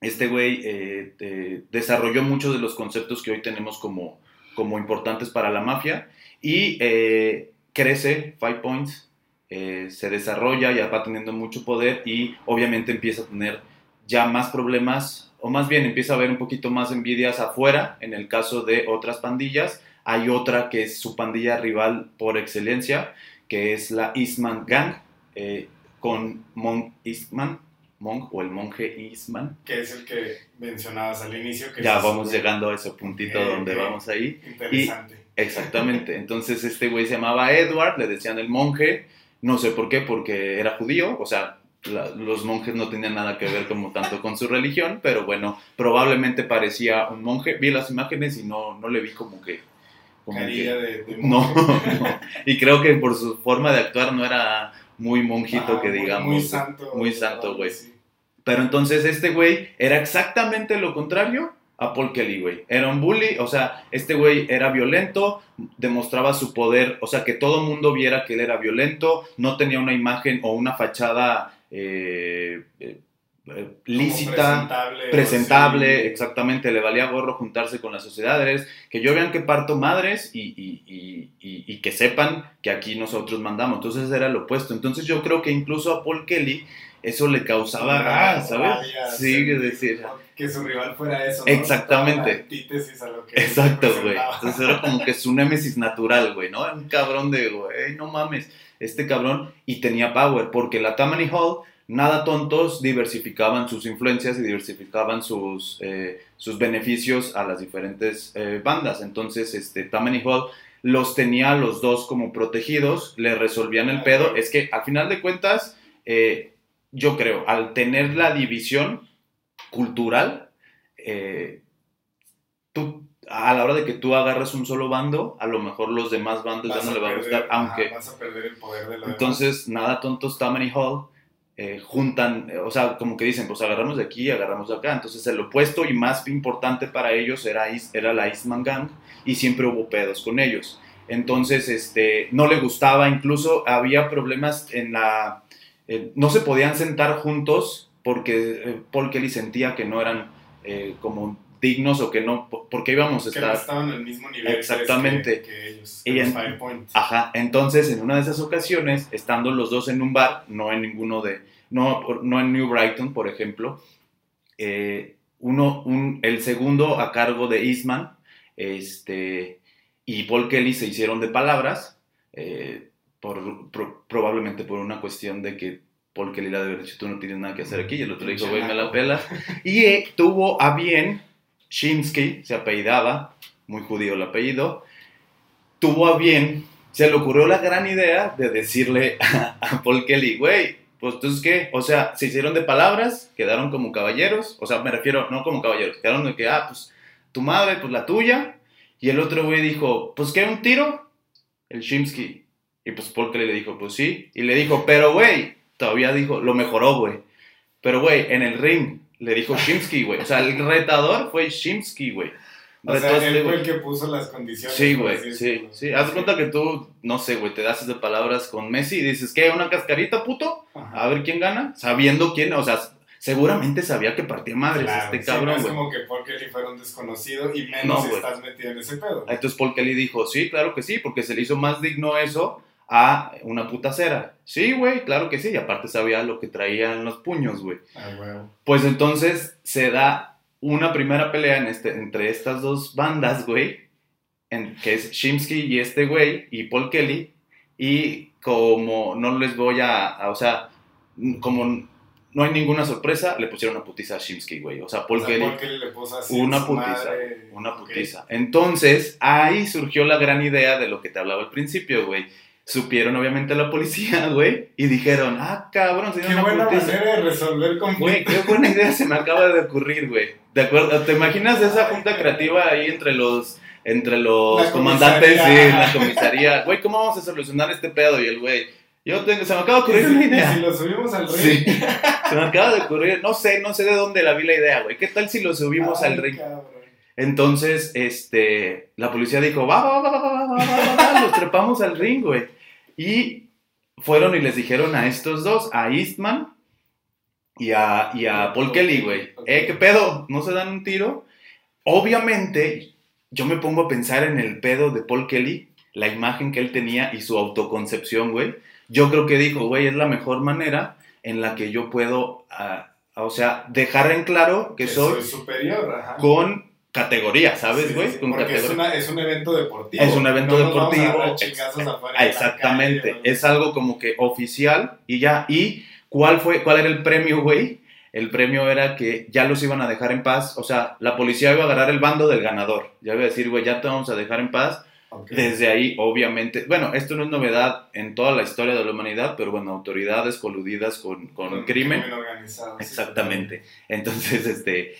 Este güey eh, eh, desarrolló muchos de los conceptos que hoy tenemos como, como importantes para la mafia y eh, crece Five Points, eh, se desarrolla, ya va teniendo mucho poder y obviamente empieza a tener ya más problemas, o más bien empieza a haber un poquito más envidias afuera, en el caso de otras pandillas. Hay otra que es su pandilla rival por excelencia, que es la Eastman Gang, eh, con Monk Eastman, Monk o el monje Eastman. Que es el que mencionabas al inicio. Que Ya vamos súper llegando a ese puntito Ok, donde vamos ahí. Interesante. Exactamente. Entonces este güey se llamaba Edward, le decían el monje, no sé por qué, porque era judío, o sea, la- los monjes no tenían nada que ver como tanto con su religión, pero bueno, probablemente parecía un monje. Vi las imágenes y no, no le vi como que... como Carilla que- de, de no, monje. no. y creo que por su forma de actuar no era muy monjito Ah, que muy- digamos. Muy santo. muy santo, güey. sí. Pero entonces este güey era exactamente lo contrario a Paul Kelly, güey. Era un bully, o sea, este güey era violento, demostraba su poder, o sea, que todo el mundo viera que él era violento, no tenía una imagen o una fachada, eh, eh, eh, lícita, presentable, presentable, sí. exactamente, le valía gorro juntarse con las sociedades, que yo vean que parto madres y- y- y que sepan que aquí nosotros mandamos. Entonces era lo opuesto. Entonces yo creo que incluso a Paul Kelly eso le causaba, Rabia, ah, ¿sabes? rabia, Sí, es decir, Que su rival fuera eso. ¿no? Exactamente. Toda la antítesis a lo que Exacto, güey. Entonces era como que su némesis natural, güey, ¿no? Un cabrón de, güey, no mames, este cabrón. Y tenía power, porque la Tammany Hall, nada tontos, diversificaban sus influencias y diversificaban sus, eh, sus beneficios a las diferentes eh, bandas. Entonces, este, Tammany Hall los tenía los dos como protegidos, le resolvían el pedo. Es que, al final de cuentas, eh, yo creo, al tener la división cultural, eh, tú, a la hora de que tú agarras un solo bando, a lo mejor los demás bandos ya Vas no le va a gustar, ajá, aunque... Vas a perder el poder de lo Entonces, nada tontos, Tammany Hall eh, juntan, eh, o sea, como que dicen, pues agarramos de aquí y agarramos de acá. Entonces, el opuesto y más importante para ellos era, era la Eastman Gang y siempre hubo pedos con ellos. Entonces, este, no le gustaba, incluso había problemas en la... eh, no se podían sentar juntos porque eh, Paul Kelly sentía que no eran eh, como dignos o que no, porque íbamos a demás. Que no estar... estaban al mismo nivel pues, Exactamente. Que, que ellos. Que los en-. Ajá, entonces en una de esas ocasiones, estando los dos en un bar, no en ninguno de, no, no en New Brighton, por ejemplo, uno, un, el segundo a cargo de Eastman, este, y Paul Kelly se hicieron de palabras, eh, por, pro- probablemente por una cuestión de que Paul Kelly le ha de haber dicho, tú no tienes nada que hacer aquí, y el otro le dijo, güey, me la pela, y eh, tuvo a bien, Shinsky, se apellidaba, muy judío el apellido, tuvo a bien, se le ocurrió la gran idea de decirle a, a Paul Kelly, güey, pues entonces qué, o sea, se hicieron de palabras, quedaron como caballeros, o sea, me refiero, no como caballeros, quedaron de que, ah, pues tu madre, pues la tuya, y el otro güey dijo, pues qué, un tiro, el Shimsky, y pues Paul Kelly le dijo, pues sí, y le dijo, pero güey, todavía dijo, lo mejoró, güey, pero güey, en el ring, le dijo Shimsky, güey, o sea, el retador fue Shimsky, güey. O sea, este él fue güey. el que puso las condiciones. Sí, güey, sí, sí. Haz de cuenta que tú, no sé, güey, te das de palabras con Messi y dices, ¿qué? ¿Una cascarita, puto? Ajá. A ver quién gana. Sabiendo quién, o sea, seguramente sabía que partía madres Claro, este sí, no cabrón, es güey. como que Paul Kelly fuera un desconocido y menos No, si güey. estás metido en ese pedo. Entonces Paul Kelly dijo, sí, claro que sí, porque se le hizo más digno eso a una putacera. Sí, güey, claro que sí. Y aparte sabía lo que traía en los puños, güey. Ah. Pues entonces se da una primera pelea en este, entre estas dos bandas, güey, que es Shimsky y este güey, y Paul Kelly, y como no les voy a, a- o sea, como no hay ninguna sorpresa, le pusieron una putiza a Shimsky, güey. O sea, Paul O sea, Kelly, Paul Kelly le puso así una putiza, madre. una putiza. Entonces, ahí surgió la gran idea de lo que te hablaba al principio, güey. Supieron obviamente la policía, güey, y dijeron, ah, cabrón, se Qué buena putiza. manera de resolver Güey, conflictos. qué buena idea se me acaba de ocurrir, güey. ¿De acuerdo? ¿Te imaginas esa junta creativa ahí entre los entre los comandantes comisaría. en la comisaría? Güey, ¿cómo vamos a solucionar este pedo? Y el güey, yo tengo, se me acaba de ocurrir una Y si idea. lo subimos al ring. Sí, se me acaba de ocurrir, no sé, no sé de dónde la vi la idea, güey. ¿Qué tal si lo subimos Ay, al ring? cabrón. Entonces, este, la policía dijo, va, va, va, va, va, va, va, va, va, los trepamos al ring, güey. Y fueron y les dijeron a estos dos, a Eastman y a, y a Paul Kelly, güey, eh, ¿qué pedo? ¿No se dan un tiro? Obviamente, yo me pongo a pensar en el pedo de Paul Kelly, la imagen que él tenía y su autoconcepción, güey. Yo creo que dijo, güey, es la mejor manera en la que yo puedo, ah, o sea, dejar en claro que Que soy superior, ajá. con categoría, ¿sabes, güey? sí, con porque es, categoría. una- es un evento deportivo. Es un evento No a deportivo, Ah, Exactamente, es algo como que oficial y ya. ¿Y cuál fue, cuál era el premio, güey? El premio era que ya los iban a dejar en paz, o sea, la policía iba a agarrar el bando del ganador. Ya iba a decir, güey, ya te vamos a dejar en paz. Desde ahí, obviamente, bueno, esto no es novedad en toda la historia de la humanidad, pero bueno, autoridades coludidas con, con, crimen. organizado. sí, Exactamente. Entonces, este,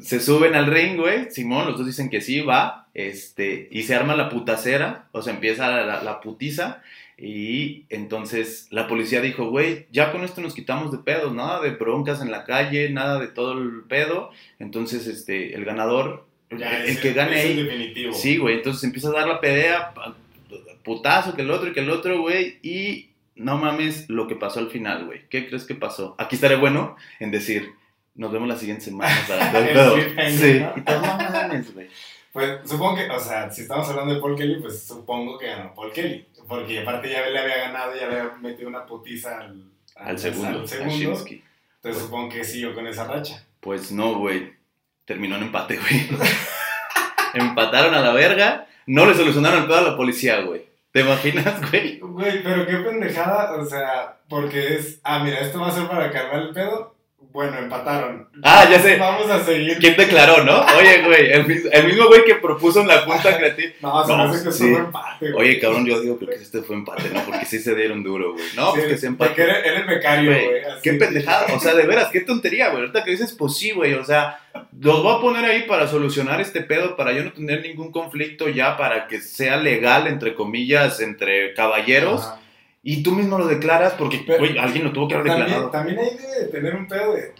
se suben al ring, güey. Simón, los dos dicen que sí, va. Este, y se arma la putacera, o sea, empieza la, la putiza. Y entonces la policía dijo, güey, ya con esto nos quitamos de pedos, nada de broncas en la calle, nada de todo el pedo. Entonces, este, el ganador, Ya, el, que gane es el ahí, definitivo. Sí, güey, entonces empieza a dar la pelea, putazo, que el otro y que el otro, güey, y no mames lo que pasó al final, güey. ¿Qué crees que pasó? Aquí estaré bueno en decir, nos vemos la siguiente semana para todo el pedo. Sí, y todo, no mames, güey. Pues supongo que, o sea, si estamos hablando de Paul Kelly, pues supongo que ganó Paul Kelly. Porque aparte ya le había ganado, ya le había metido una putiza al, Al segundo, al segundo. Entonces supongo que siguió con esa racha. Pues no, güey. Terminó en empate, güey. Empataron a la verga. No le solucionaron el pedo a la policía, güey. ¿Te imaginas, güey? Güey, pero qué pendejada, o sea, porque es, ah, mira, esto va a ser para calmar el pedo. Bueno, empataron. Ah, ya sé. Vamos a seguir. ¿Quién declaró, no? Oye, güey, el, mis- el mismo güey que propuso en la junta creativa. No, se me No, hace que sí. fue empate. güey. Oye, cabrón, yo digo que este fue empate, ¿no? Porque sí se dieron duro, güey. No, Sí, pues que se Porque empate. era, era el becario, Güey, qué pendejada, o sea, de veras, qué tontería, güey. Ahorita que dices, pues sí, güey, o sea, los voy a poner ahí para solucionar este pedo, para yo no tener ningún conflicto ya, para que sea legal, entre comillas, entre caballeros. Ajá. Y tú mismo lo declaras porque, güey, alguien lo tuvo que haber También, declarado. también ahí debe de tener un pedo de.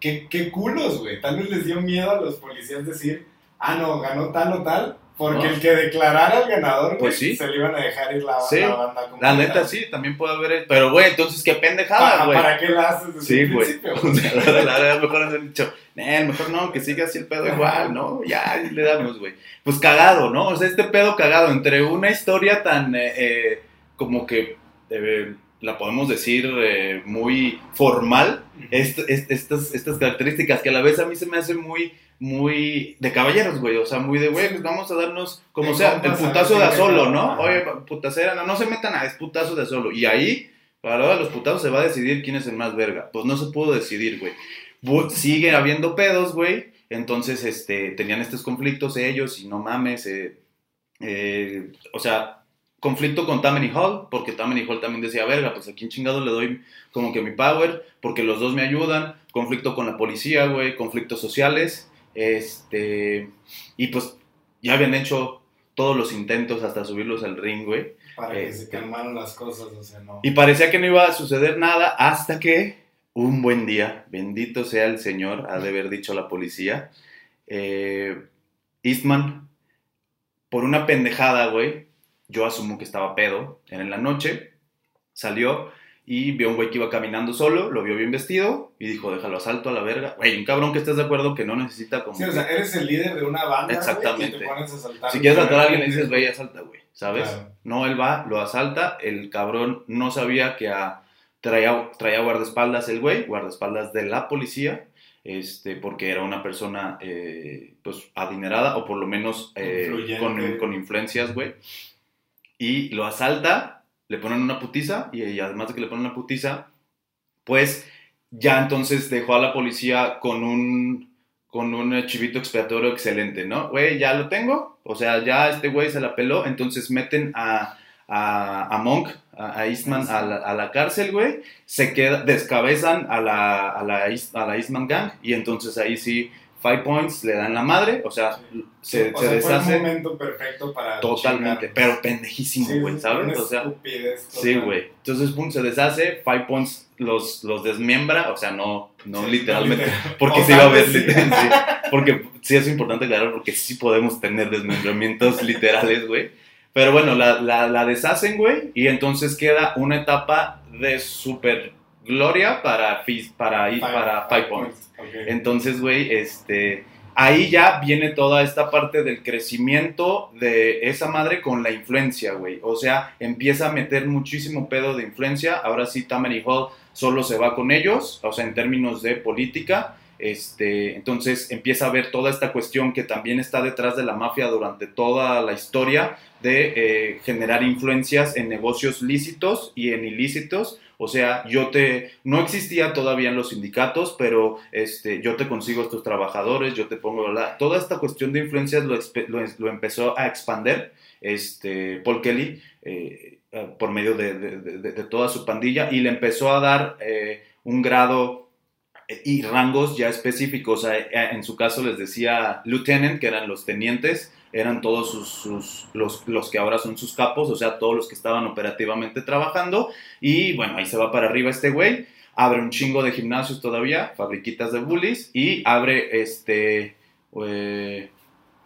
¿Qué, qué culos, güey? Tal vez les dio miedo a los policías decir, ah, no, ganó tal o tal, porque No. el que declarara al ganador, Pues sí. se le iban a dejar ir la, Sí. la banda La completa. neta sí, también puede haber. Pero, güey, entonces qué pendejada, ¿Para, güey. ¿Para qué la haces desde Sí, el güey. principio? O sea, la verdad, la mejor haber dicho, "Nel, mejor no, que siga así el pedo igual, ¿no? Ya le damos, güey. Pues cagado, ¿no? O sea, este pedo cagado entre una historia tan, eh, eh, como que, eh, la podemos decir, eh, muy formal, est- est- estas, estas características que a la vez a mí se me hace muy, muy de caballeros, güey. O sea, muy de, güey, pues vamos a darnos, como sea, el putazo de a solo, ¿no? Oye, putacera, no, no se metan a, es putazo de a solo. Y ahí, para la hora de los putazos se va a decidir quién es el más verga. Pues no se pudo decidir, güey. Sigue habiendo pedos, güey. Entonces, este, tenían estos conflictos ellos y no mames, eh, eh, o sea, conflicto con Tammany Hall, porque Tammany Hall también decía, verga, pues a quién chingado le doy como que mi power, porque los dos me ayudan, conflicto con la policía, güey, conflictos sociales, este, y pues ya habían hecho todos los intentos hasta subirlos al ring, güey, Para que se Este. calmaran las cosas, o sea, no. y parecía que no iba a suceder nada hasta que un buen día, bendito sea el Señor, ha de haber dicho la policía, eh, Eastman, por una pendejada, güey, yo asumo que estaba pedo, era en la noche, salió y vio a un güey que iba caminando solo, lo vio bien vestido y dijo, déjalo asalto a la verga. Güey, un cabrón que estés de acuerdo que no necesita como... Sí, o sea, eres el líder de una banda, güey, Exactamente. y te pones a si quieres saltar a alguien le dices, ve y asalta, güey, ¿sabes? Claro. No, él va, lo asalta, el cabrón no sabía que a- traía, traía guardaespaldas el güey, guardaespaldas de la policía, este, porque era una persona, eh, pues, adinerada, o por lo menos eh, con, con influencias, güey. Y lo asalta, le ponen una putiza, y, además de que le ponen una putiza, pues, ya entonces dejó a la policía con un con un chivito expiatorio excelente, ¿no? Güey, ya lo tengo, o sea, ya este güey se la peló, entonces meten a, a, Monk, a, a Eastman a la, a la cárcel, güey, se queda, descabezan a la, a, la, a la Eastman Gang, y entonces ahí sí, Five Points le dan la madre, o sea, se, o se sea, deshace Fue el momento perfecto para. totalmente, chingar. pero pendejísimo, güey, sí, ¿sabes? O sea, Sí, güey. Entonces, pum, se deshace, Five Points los, los desmiembra, o sea, no, no Sí, literalmente, literal. porque O sí va a haber, porque sí es importante aclarar, porque sí podemos tener desmembramientos literales, güey. Pero bueno, la, la, la deshacen, güey, y entonces queda una etapa de super gloria para, Fizz- para, ir para Five Points. Entonces, güey, este, ahí ya viene toda esta parte del crecimiento de esa madre con la influencia, güey. O sea, empieza a meter muchísimo pedo de influencia. Ahora sí, Tammany Hall solo se va con ellos, o sea, en términos de política. Este, entonces empieza a ver toda esta cuestión que también está detrás de la mafia durante toda la historia de eh, generar influencias en negocios lícitos y en ilícitos. O sea, yo te, no existía todavía en los sindicatos, pero este, yo te consigo estos trabajadores, yo te pongo, ¿verdad? Toda esta cuestión de influencias lo, empezó a expander este, Paul Kelly eh, eh, por medio de, toda su pandilla y le empezó a dar eh, un grado y rangos ya específicos. En su caso les decía lieutenant, que eran los tenientes, eran todos sus, sus- los, los que ahora son sus capos, o sea, todos los que estaban operativamente trabajando. Y bueno, ahí se va para arriba este güey. Abre un chingo de gimnasios todavía, fabriquitas de bullies, y abre este. eh,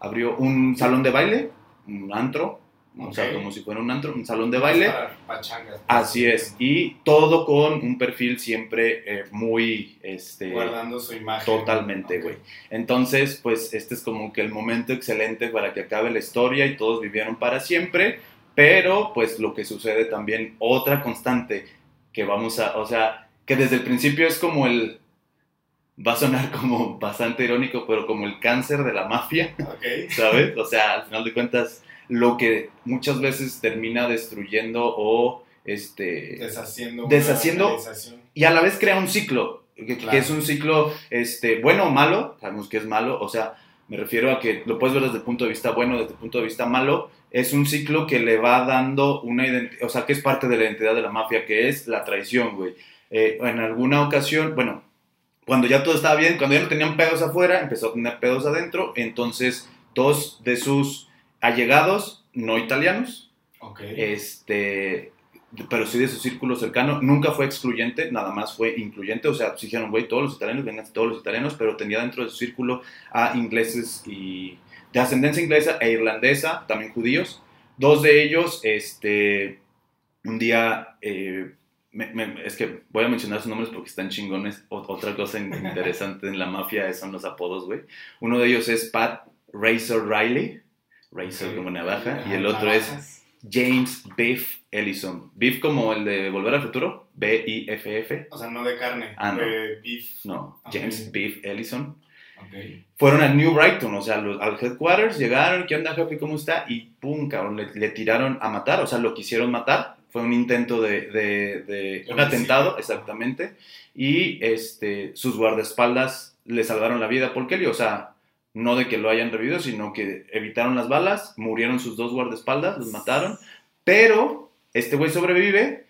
abrió un salón de baile, un antro, o sea, como si fuera un, antro, un salón de baile. Pachangas. Así es, y todo con un perfil siempre eh, muy, este, Guardando su imagen. totalmente, güey. Entonces, pues este es como que el momento excelente para que acabe la historia y todos vivieron para siempre, pero pues lo que sucede también, otra constante que vamos a, o sea, que desde el principio es como el, va a sonar como bastante irónico, pero como el cáncer de la mafia, Ok. ¿sabes? O sea, al final de cuentas, lo que muchas veces termina destruyendo o, este, Deshaciendo. Deshaciendo- y a la vez crea un ciclo, que, Claro. que es un ciclo este, bueno o malo, sabemos que es malo, o sea, me refiero a que lo puedes ver desde el punto de vista bueno, desde el punto de vista malo, es un ciclo que le va dando una identidad, o sea, que es parte de la identidad de la mafia, que es la traición, güey. Eh, en alguna ocasión, bueno, cuando ya todo estaba bien, cuando ya no tenían pedos afuera, empezó a tener pedos adentro, entonces dos de sus allegados, no italianos, este, pero sí de su círculo cercano, nunca fue excluyente, nada más fue incluyente, o sea, pues dijeron, güey, todos los italianos, vengan todos los italianos, pero tenía dentro de su círculo a ingleses y de ascendencia inglesa e irlandesa, también judíos. Dos de ellos, este, un día, eh, me- me- es que voy a mencionar sus nombres porque están chingones. O- otra cosa in- interesante en la mafia son los apodos, güey. Uno de ellos es Pat Razor Riley, Razor como navaja, y el otro es. James Biff Ellison. Biff como el de Volver al Futuro, B-I-F-F. O sea, no de carne. Ah, no. De beef. No. James Biff Ellison. Fueron a New Brighton, o sea, los- al headquarters, llegaron, ¿qué onda, jefe? ¿Cómo está? Y pum, cabrón, le, le tiraron a matar, o sea, lo quisieron matar. Fue un intento de, de- de- un atentado, exactamente. Y este, sus guardaespaldas le salvaron la vida a Paul Kelly, o sea, no de que lo hayan revivido, sino que evitaron las balas, murieron sus dos guardaespaldas, los mataron. Pero este güey sobrevive,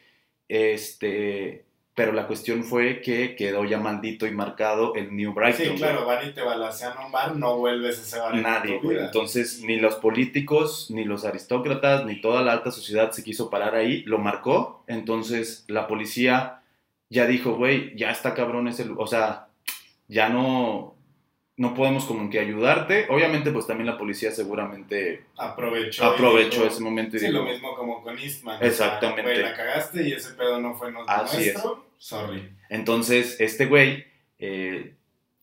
este, pero la cuestión fue que quedó ya maldito y marcado el New Brighton. Sí, güey. claro, van y te balacean un bar, no vuelves a ese bar. Nadie, güey. Entonces, ni los políticos, ni los aristócratas, ni toda la alta sociedad se quiso parar ahí, lo marcó. Entonces, la policía ya dijo, güey, ya está cabrón ese O sea, ya no, no podemos como que ayudarte. Obviamente, pues también la policía seguramente Aprovechó. aprovechó dijo- ese momento y Sí, dijo, lo mismo como con Eastman. Exactamente. O sea, güey, la cagaste y ese pedo no fue Así nuestro. Sorry. Entonces, este güey eh,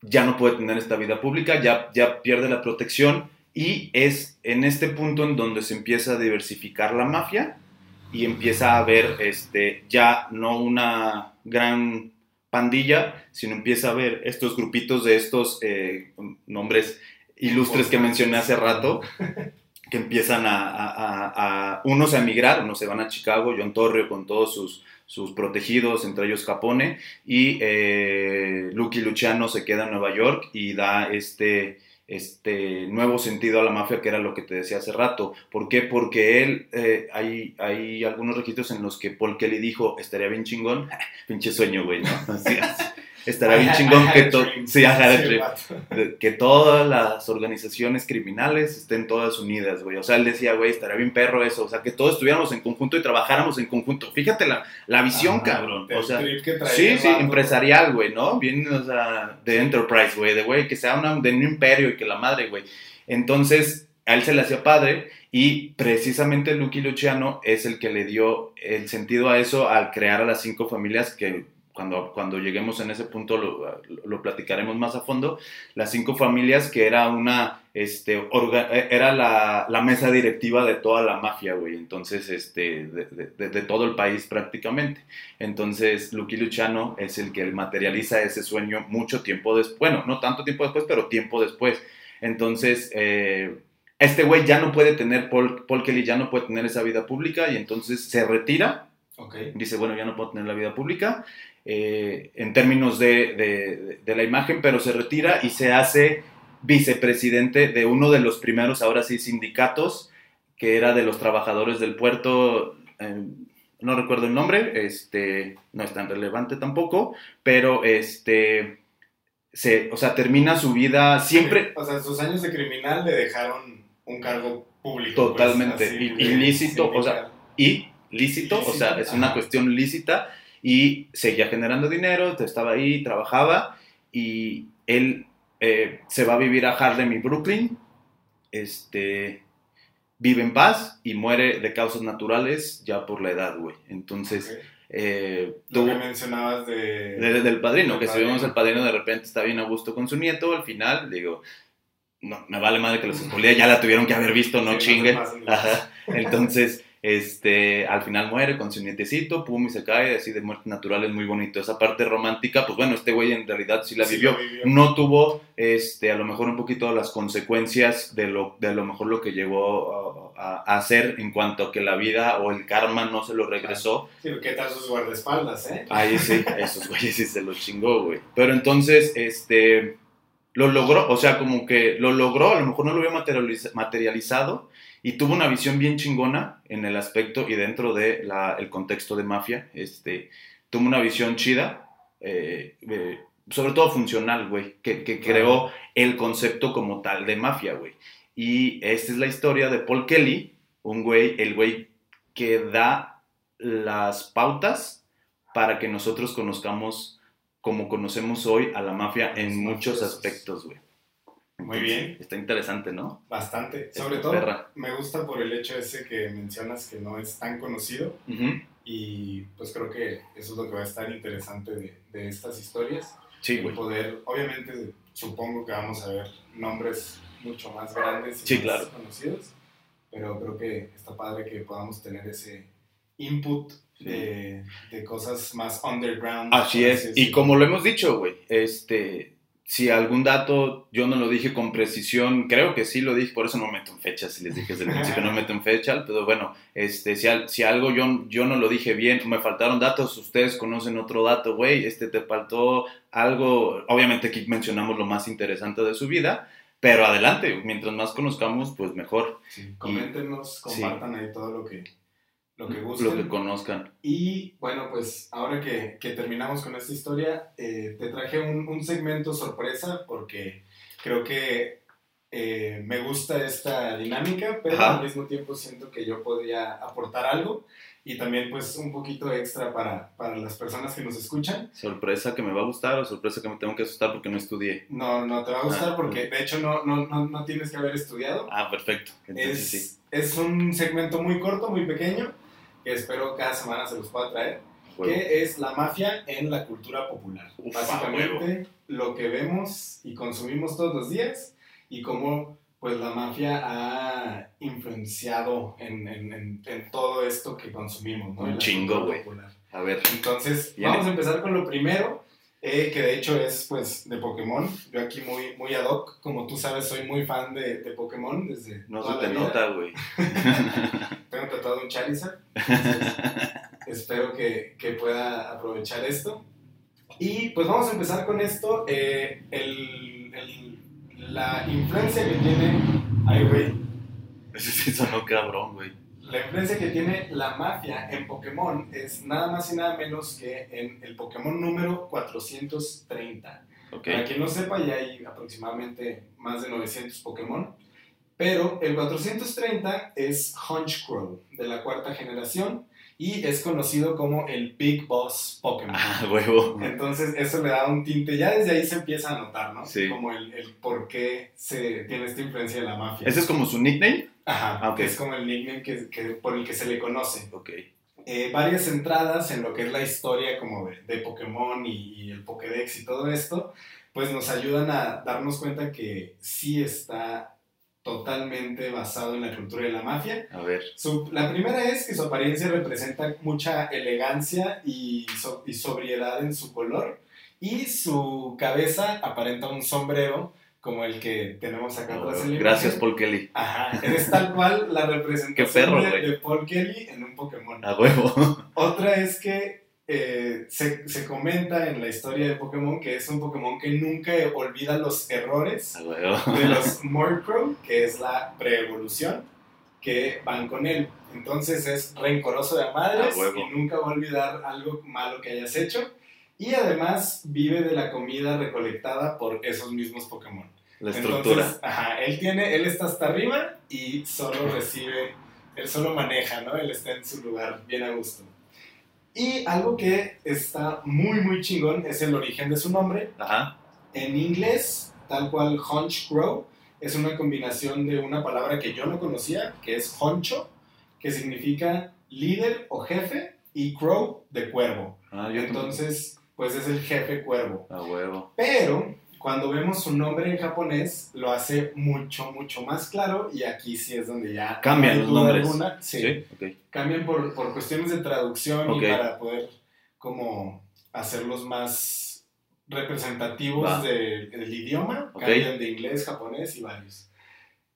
ya no puede tener esta vida pública, ya, ya pierde la protección y es en este punto en donde se empieza a diversificar la mafia y empieza a haber este, ya no una gran pandilla, sino empieza a haber estos grupitos de estos eh, nombres ilustres que mencioné hace rato, que empiezan a, a- a- a- unos a emigrar, unos se van a Chicago, John Torrio con todos sus, sus protegidos, entre ellos Capone, y eh, Lucky Luciano se queda en Nueva York y da este, este nuevo sentido a la mafia, que era lo que te decía hace rato. ¿Por qué? Porque él, eh, hay, hay algunos registros en los que Paul Kelly dijo, estaría bien chingón, pinche sueño, güey, ¿no? Así, estaría bien chingón que dream. Sí, que todas las organizaciones criminales estén todas unidas, güey. O sea, él decía, güey, estaría bien perro eso. O sea, que todos estuviéramos en conjunto y trabajáramos en conjunto. Fíjate la, la visión, Ajá, cabrón. O sea, sí, sí, empresarial, güey, ¿no? Bien, o sea, de enterprise, güey. De, güey, que sea una, de un imperio y que la madre, güey. Entonces, a él se le hacía padre y precisamente Lucky Luciano es el que le dio el sentido a eso al crear a las cinco familias que cuando, cuando lleguemos en ese punto lo, lo platicaremos más a fondo, las cinco familias que era una, este, orga- era la, la mesa directiva de toda la mafia, güey, entonces, este, de, de- de todo el país prácticamente. Entonces, Lucky Luciano es el que materializa ese sueño mucho tiempo después, bueno, no tanto tiempo después, pero tiempo después. Entonces, eh, este güey ya no puede tener, Paul, Paul Kelly ya no puede tener esa vida pública y entonces se retira Ok. dice, bueno, ya no puedo tener la vida pública eh, en términos de, de- de la imagen, pero se retira y se hace vicepresidente de uno de los primeros, ahora sí, sindicatos, que era de los trabajadores del puerto, eh, no recuerdo el nombre, este, no es tan relevante tampoco, pero este, se, o sea, termina su vida siempre O sea, sus años de criminal le dejaron un cargo público. pues, Totalmente. así, ilícito, o sea, y lícito, o sea, es una cuestión lícita y seguía generando dinero, estaba ahí, trabajaba y él eh, se va a vivir a Harlem y Brooklyn, este, vive en paz y muere de causas naturales ya por la edad, güey. Entonces, Ok. eh, Lo tuvo- que mencionabas de... de- del padrino, Del que si padrino. vemos al padrino de repente está bien a gusto con su nieto, al final, digo, no, me vale madre que los spoilé, ya la tuvieron que haber visto, no Sí, no pasen de Ajá. Entonces, este, al final muere con su nietecito, pum, y se cae, así de muerte natural, es muy bonito. Esa parte romántica, pues bueno, este güey en realidad sí la Sí, vivió. No tuvo, este, a lo mejor un poquito las consecuencias de lo, de a lo mejor lo que llegó a, a hacer en cuanto a que la vida o el karma no se lo regresó. Sí, ¿qué tal sus guardaespaldas, eh? Ahí sí, esos güeyes sí se lo chingó, güey. Pero entonces, este, lo logró, o sea, como que lo logró, a lo mejor no lo había materializ- materializado y tuvo una visión bien chingona en el aspecto y dentro del el contexto de mafia, este, tuvo una visión chida, eh, eh, sobre todo funcional, güey, que, que creó el concepto como tal de mafia, güey. Y esta es la historia de Paul Kelly, un güey, el güey que da las pautas para que nosotros conozcamos como conocemos hoy a la mafia en muchos aspectos, güey. Muy bien. Está interesante, ¿no? Bastante. Esta Sobre todo, perra. me gusta por el hecho ese que mencionas que no es tan conocido Ujú. y pues creo que eso es lo que va a estar interesante de, de estas historias. Sí, El güey. poder, obviamente, supongo que vamos a ver nombres mucho más grandes y Sí, más claro. conocidos, pero creo que está padre que podamos tener ese input Sí. de, de cosas más underground. Así es. Y como lo hemos dicho, güey, este, si algún dato yo no lo dije con precisión, creo que sí lo dije, por eso no meto en fechas, si les dije desde el principio no meto en fecha, pero bueno, este, si, al- si algo yo, yo no lo dije bien, me faltaron datos, ustedes conocen otro dato, güey, este te faltó algo, obviamente aquí mencionamos lo más interesante de su vida, pero adelante, mientras más conozcamos, pues mejor Sí, coméntenos, Sí. compartan ahí todo lo que, lo que lo gusten. que conozcan. Y bueno, pues ahora que, que terminamos con esta historia, eh, te traje un, un segmento sorpresa porque creo que eh, me gusta esta dinámica, pero Ajá. al mismo tiempo siento que yo podría aportar algo y también pues un poquito extra para, para las personas que nos escuchan. Sorpresa que me va a gustar o sorpresa que me tengo que asustar porque no estudié. No, no te va a gustar Ah. porque de hecho no, no, no, no tienes que haber estudiado. Ah, perfecto. Entonces Es, sí. es un segmento muy corto, muy pequeño, que espero cada semana se los pueda traer. Huevo. que es la mafia en la cultura popular. Ufa, Básicamente lo que vemos y consumimos todos los días y cómo pues la mafia ha influenciado en, en- en- en todo esto que consumimos, ¿no? Un chingo, güey. A ver. Entonces, Viene. vamos a empezar con lo primero, eh, que de hecho es pues de Pokémon. Yo aquí muy, muy ad hoc, como tú sabes, soy muy fan de, de Pokémon desde No toda se te la vida. nota, güey. Tengo tatuado un Charizard. entonces, espero que, que pueda aprovechar esto. Y pues vamos a empezar con esto. eh, el- el- la influencia que tiene. Ay, güey. Ese sí sonó cabrón, güey. La influencia que tiene la mafia en Pokémon es nada más y nada menos que en el Pokémon número 430. Ok. Para quien no sepa, ya hay aproximadamente más de 900 Pokémon. Pero el 430 es Honchcrow, de la cuarta generación, y es conocido como el Big Boss Pokémon. Ah, huevo. Entonces eso le da un tinte, ya desde ahí se empieza a notar, ¿no? Sí. Como el, el por qué se tiene esta influencia de la mafia. ¿Ese es como su nickname? Ajá, Ah, ok. es como el nickname que, que- por el que se le conoce. Ok. Eh, varias entradas en lo que es la historia como de, de Pokémon y, y el Pokédex y todo esto, pues nos ayudan a darnos cuenta que sí está totalmente basado en la cultura de la mafia. A ver. Su- la primera es que su apariencia representa mucha elegancia y, so- y sobriedad en su color y su cabeza aparenta un sombrero como el que tenemos acá atrás en la Gracias. Paul Kelly. Ajá, es tal cual la representación perro, de, de Paul Kelly en un Pokémon. A huevo. Otra es que eh, se, se comenta en la historia de Pokémon que es un Pokémon que nunca olvida los errores de los Murkrow, que es la preevolución, que van con él. Entonces es rencoroso de madres y nunca va a olvidar algo malo que hayas hecho. Y además vive de la comida recolectada por esos mismos Pokémon. La estructura. Entonces, ajá, él tiene, él está hasta arriba y solo recibe, él solo maneja, ¿no? Él está en su lugar bien a gusto. Y algo que está muy, muy chingón es el origen de su nombre. Ajá. En inglés, tal cual Hunch Crow, es una combinación de una palabra que yo no conocía, que es honcho, que significa líder o jefe, y crow de cuervo. Ah, Entonces, pues es el jefe cuervo. A huevo. Pero cuando vemos su nombre en japonés, lo hace mucho, mucho más claro. Y aquí sí es donde ya Cambian los nombres. alguna. Sí, cambian por, por cuestiones de traducción y para poder como hacerlos más representativos de- del idioma. Cambian de inglés, japonés y varios.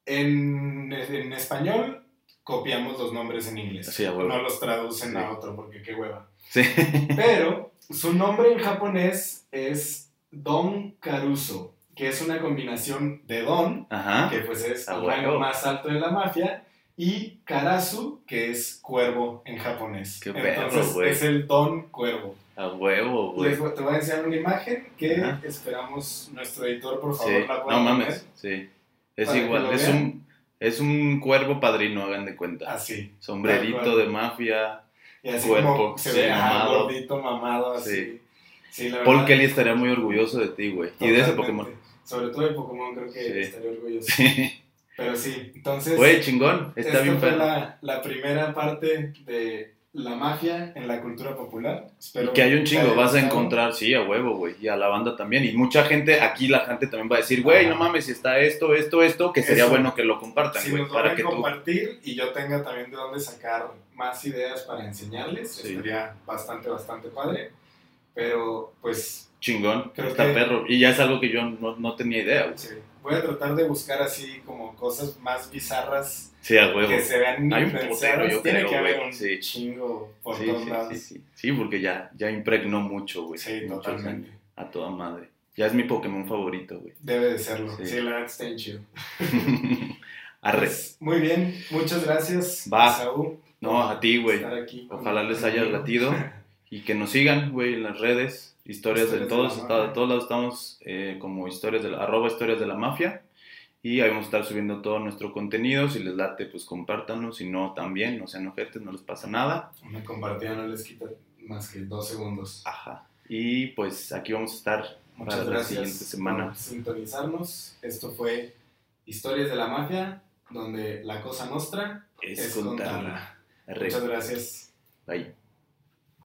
En, en español copiamos los nombres en inglés. Sí, no los traducen Sí. a otro porque qué hueva. Pero su nombre en japonés es Don Caruso, que es una combinación de Don, Ajá. que pues es Ah, el rango más alto de la mafia, y Karasu, que es cuervo en japonés. Qué perro, Entonces güey. es el Don Cuervo. A huevo, güey. Les te voy a enseñar una imagen que Ajá. esperamos nuestro editor, por Sí. favor, la pueda No poner. mames. Sí. Es igual. Es vean. un, es un cuervo padrino, hagan de cuenta. Así. Sombrerito de mafia. Y así Cuerpo, como se sí, ve mamado. gordito, mamado, así. Sí. Sí, la Paul. Kelly estaría muy orgulloso de ti, güey. Y de ese. Pokémon. Sobre todo de Pokémon creo que Sí. estaría orgulloso. Sí. Pero sí, entonces Güey, chingón. Está esta bien fue la, la primera parte de la mafia en la cultura popular. Y Espero que hay un chingo, vas a encontrar, sí, a huevo, güey, y a la banda también. Y mucha gente, aquí la gente también va a decir, güey, no mames, si está esto, esto, esto, que sería Eso. bueno que lo compartan, Si güey, nos para que tú... compartir y yo tenga también de dónde sacar más ideas para enseñarles, Sí. estaría bastante, bastante padre. Pero pues Chingón, Creo está que- perro. Y ya es algo que yo no, no tenía idea, güey. sí, voy a tratar de buscar así como cosas más bizarras Sí, a huevo. que se vean Hay un putero, yo Tiene creo, que haber un Sí. chingo por Sí, todos sí, lados. sí, sí. Sí, porque ya, ya impregnó mucho, güey. Sí, Mucho, totalmente. A toda madre. Ya es mi Pokémon favorito, güey. Debe de serlo. Sí. Sí, la verdad está chido. Arre. Pues, muy bien, muchas gracias, Va. Esaú, No, a ti, güey. Ojalá les haya latido. Y que nos sigan, güey, en las redes. Historias de Historias de todos, la está- de todos lados estamos eh, como historias de la, arroba historias de la mafia. Y ahí vamos a estar subiendo todo nuestro contenido. Si les late, pues compártanlo. Si no, también, no sean ojetes, no les pasa nada. Una compartida no les quita más que dos segundos. Ajá. Y pues aquí vamos a estar Muchas para la gracias siguiente semana. por sintonizarnos. Esto fue Historias de la Mafia, donde la cosa nostra Es es contarla. Muchas gracias. Bye.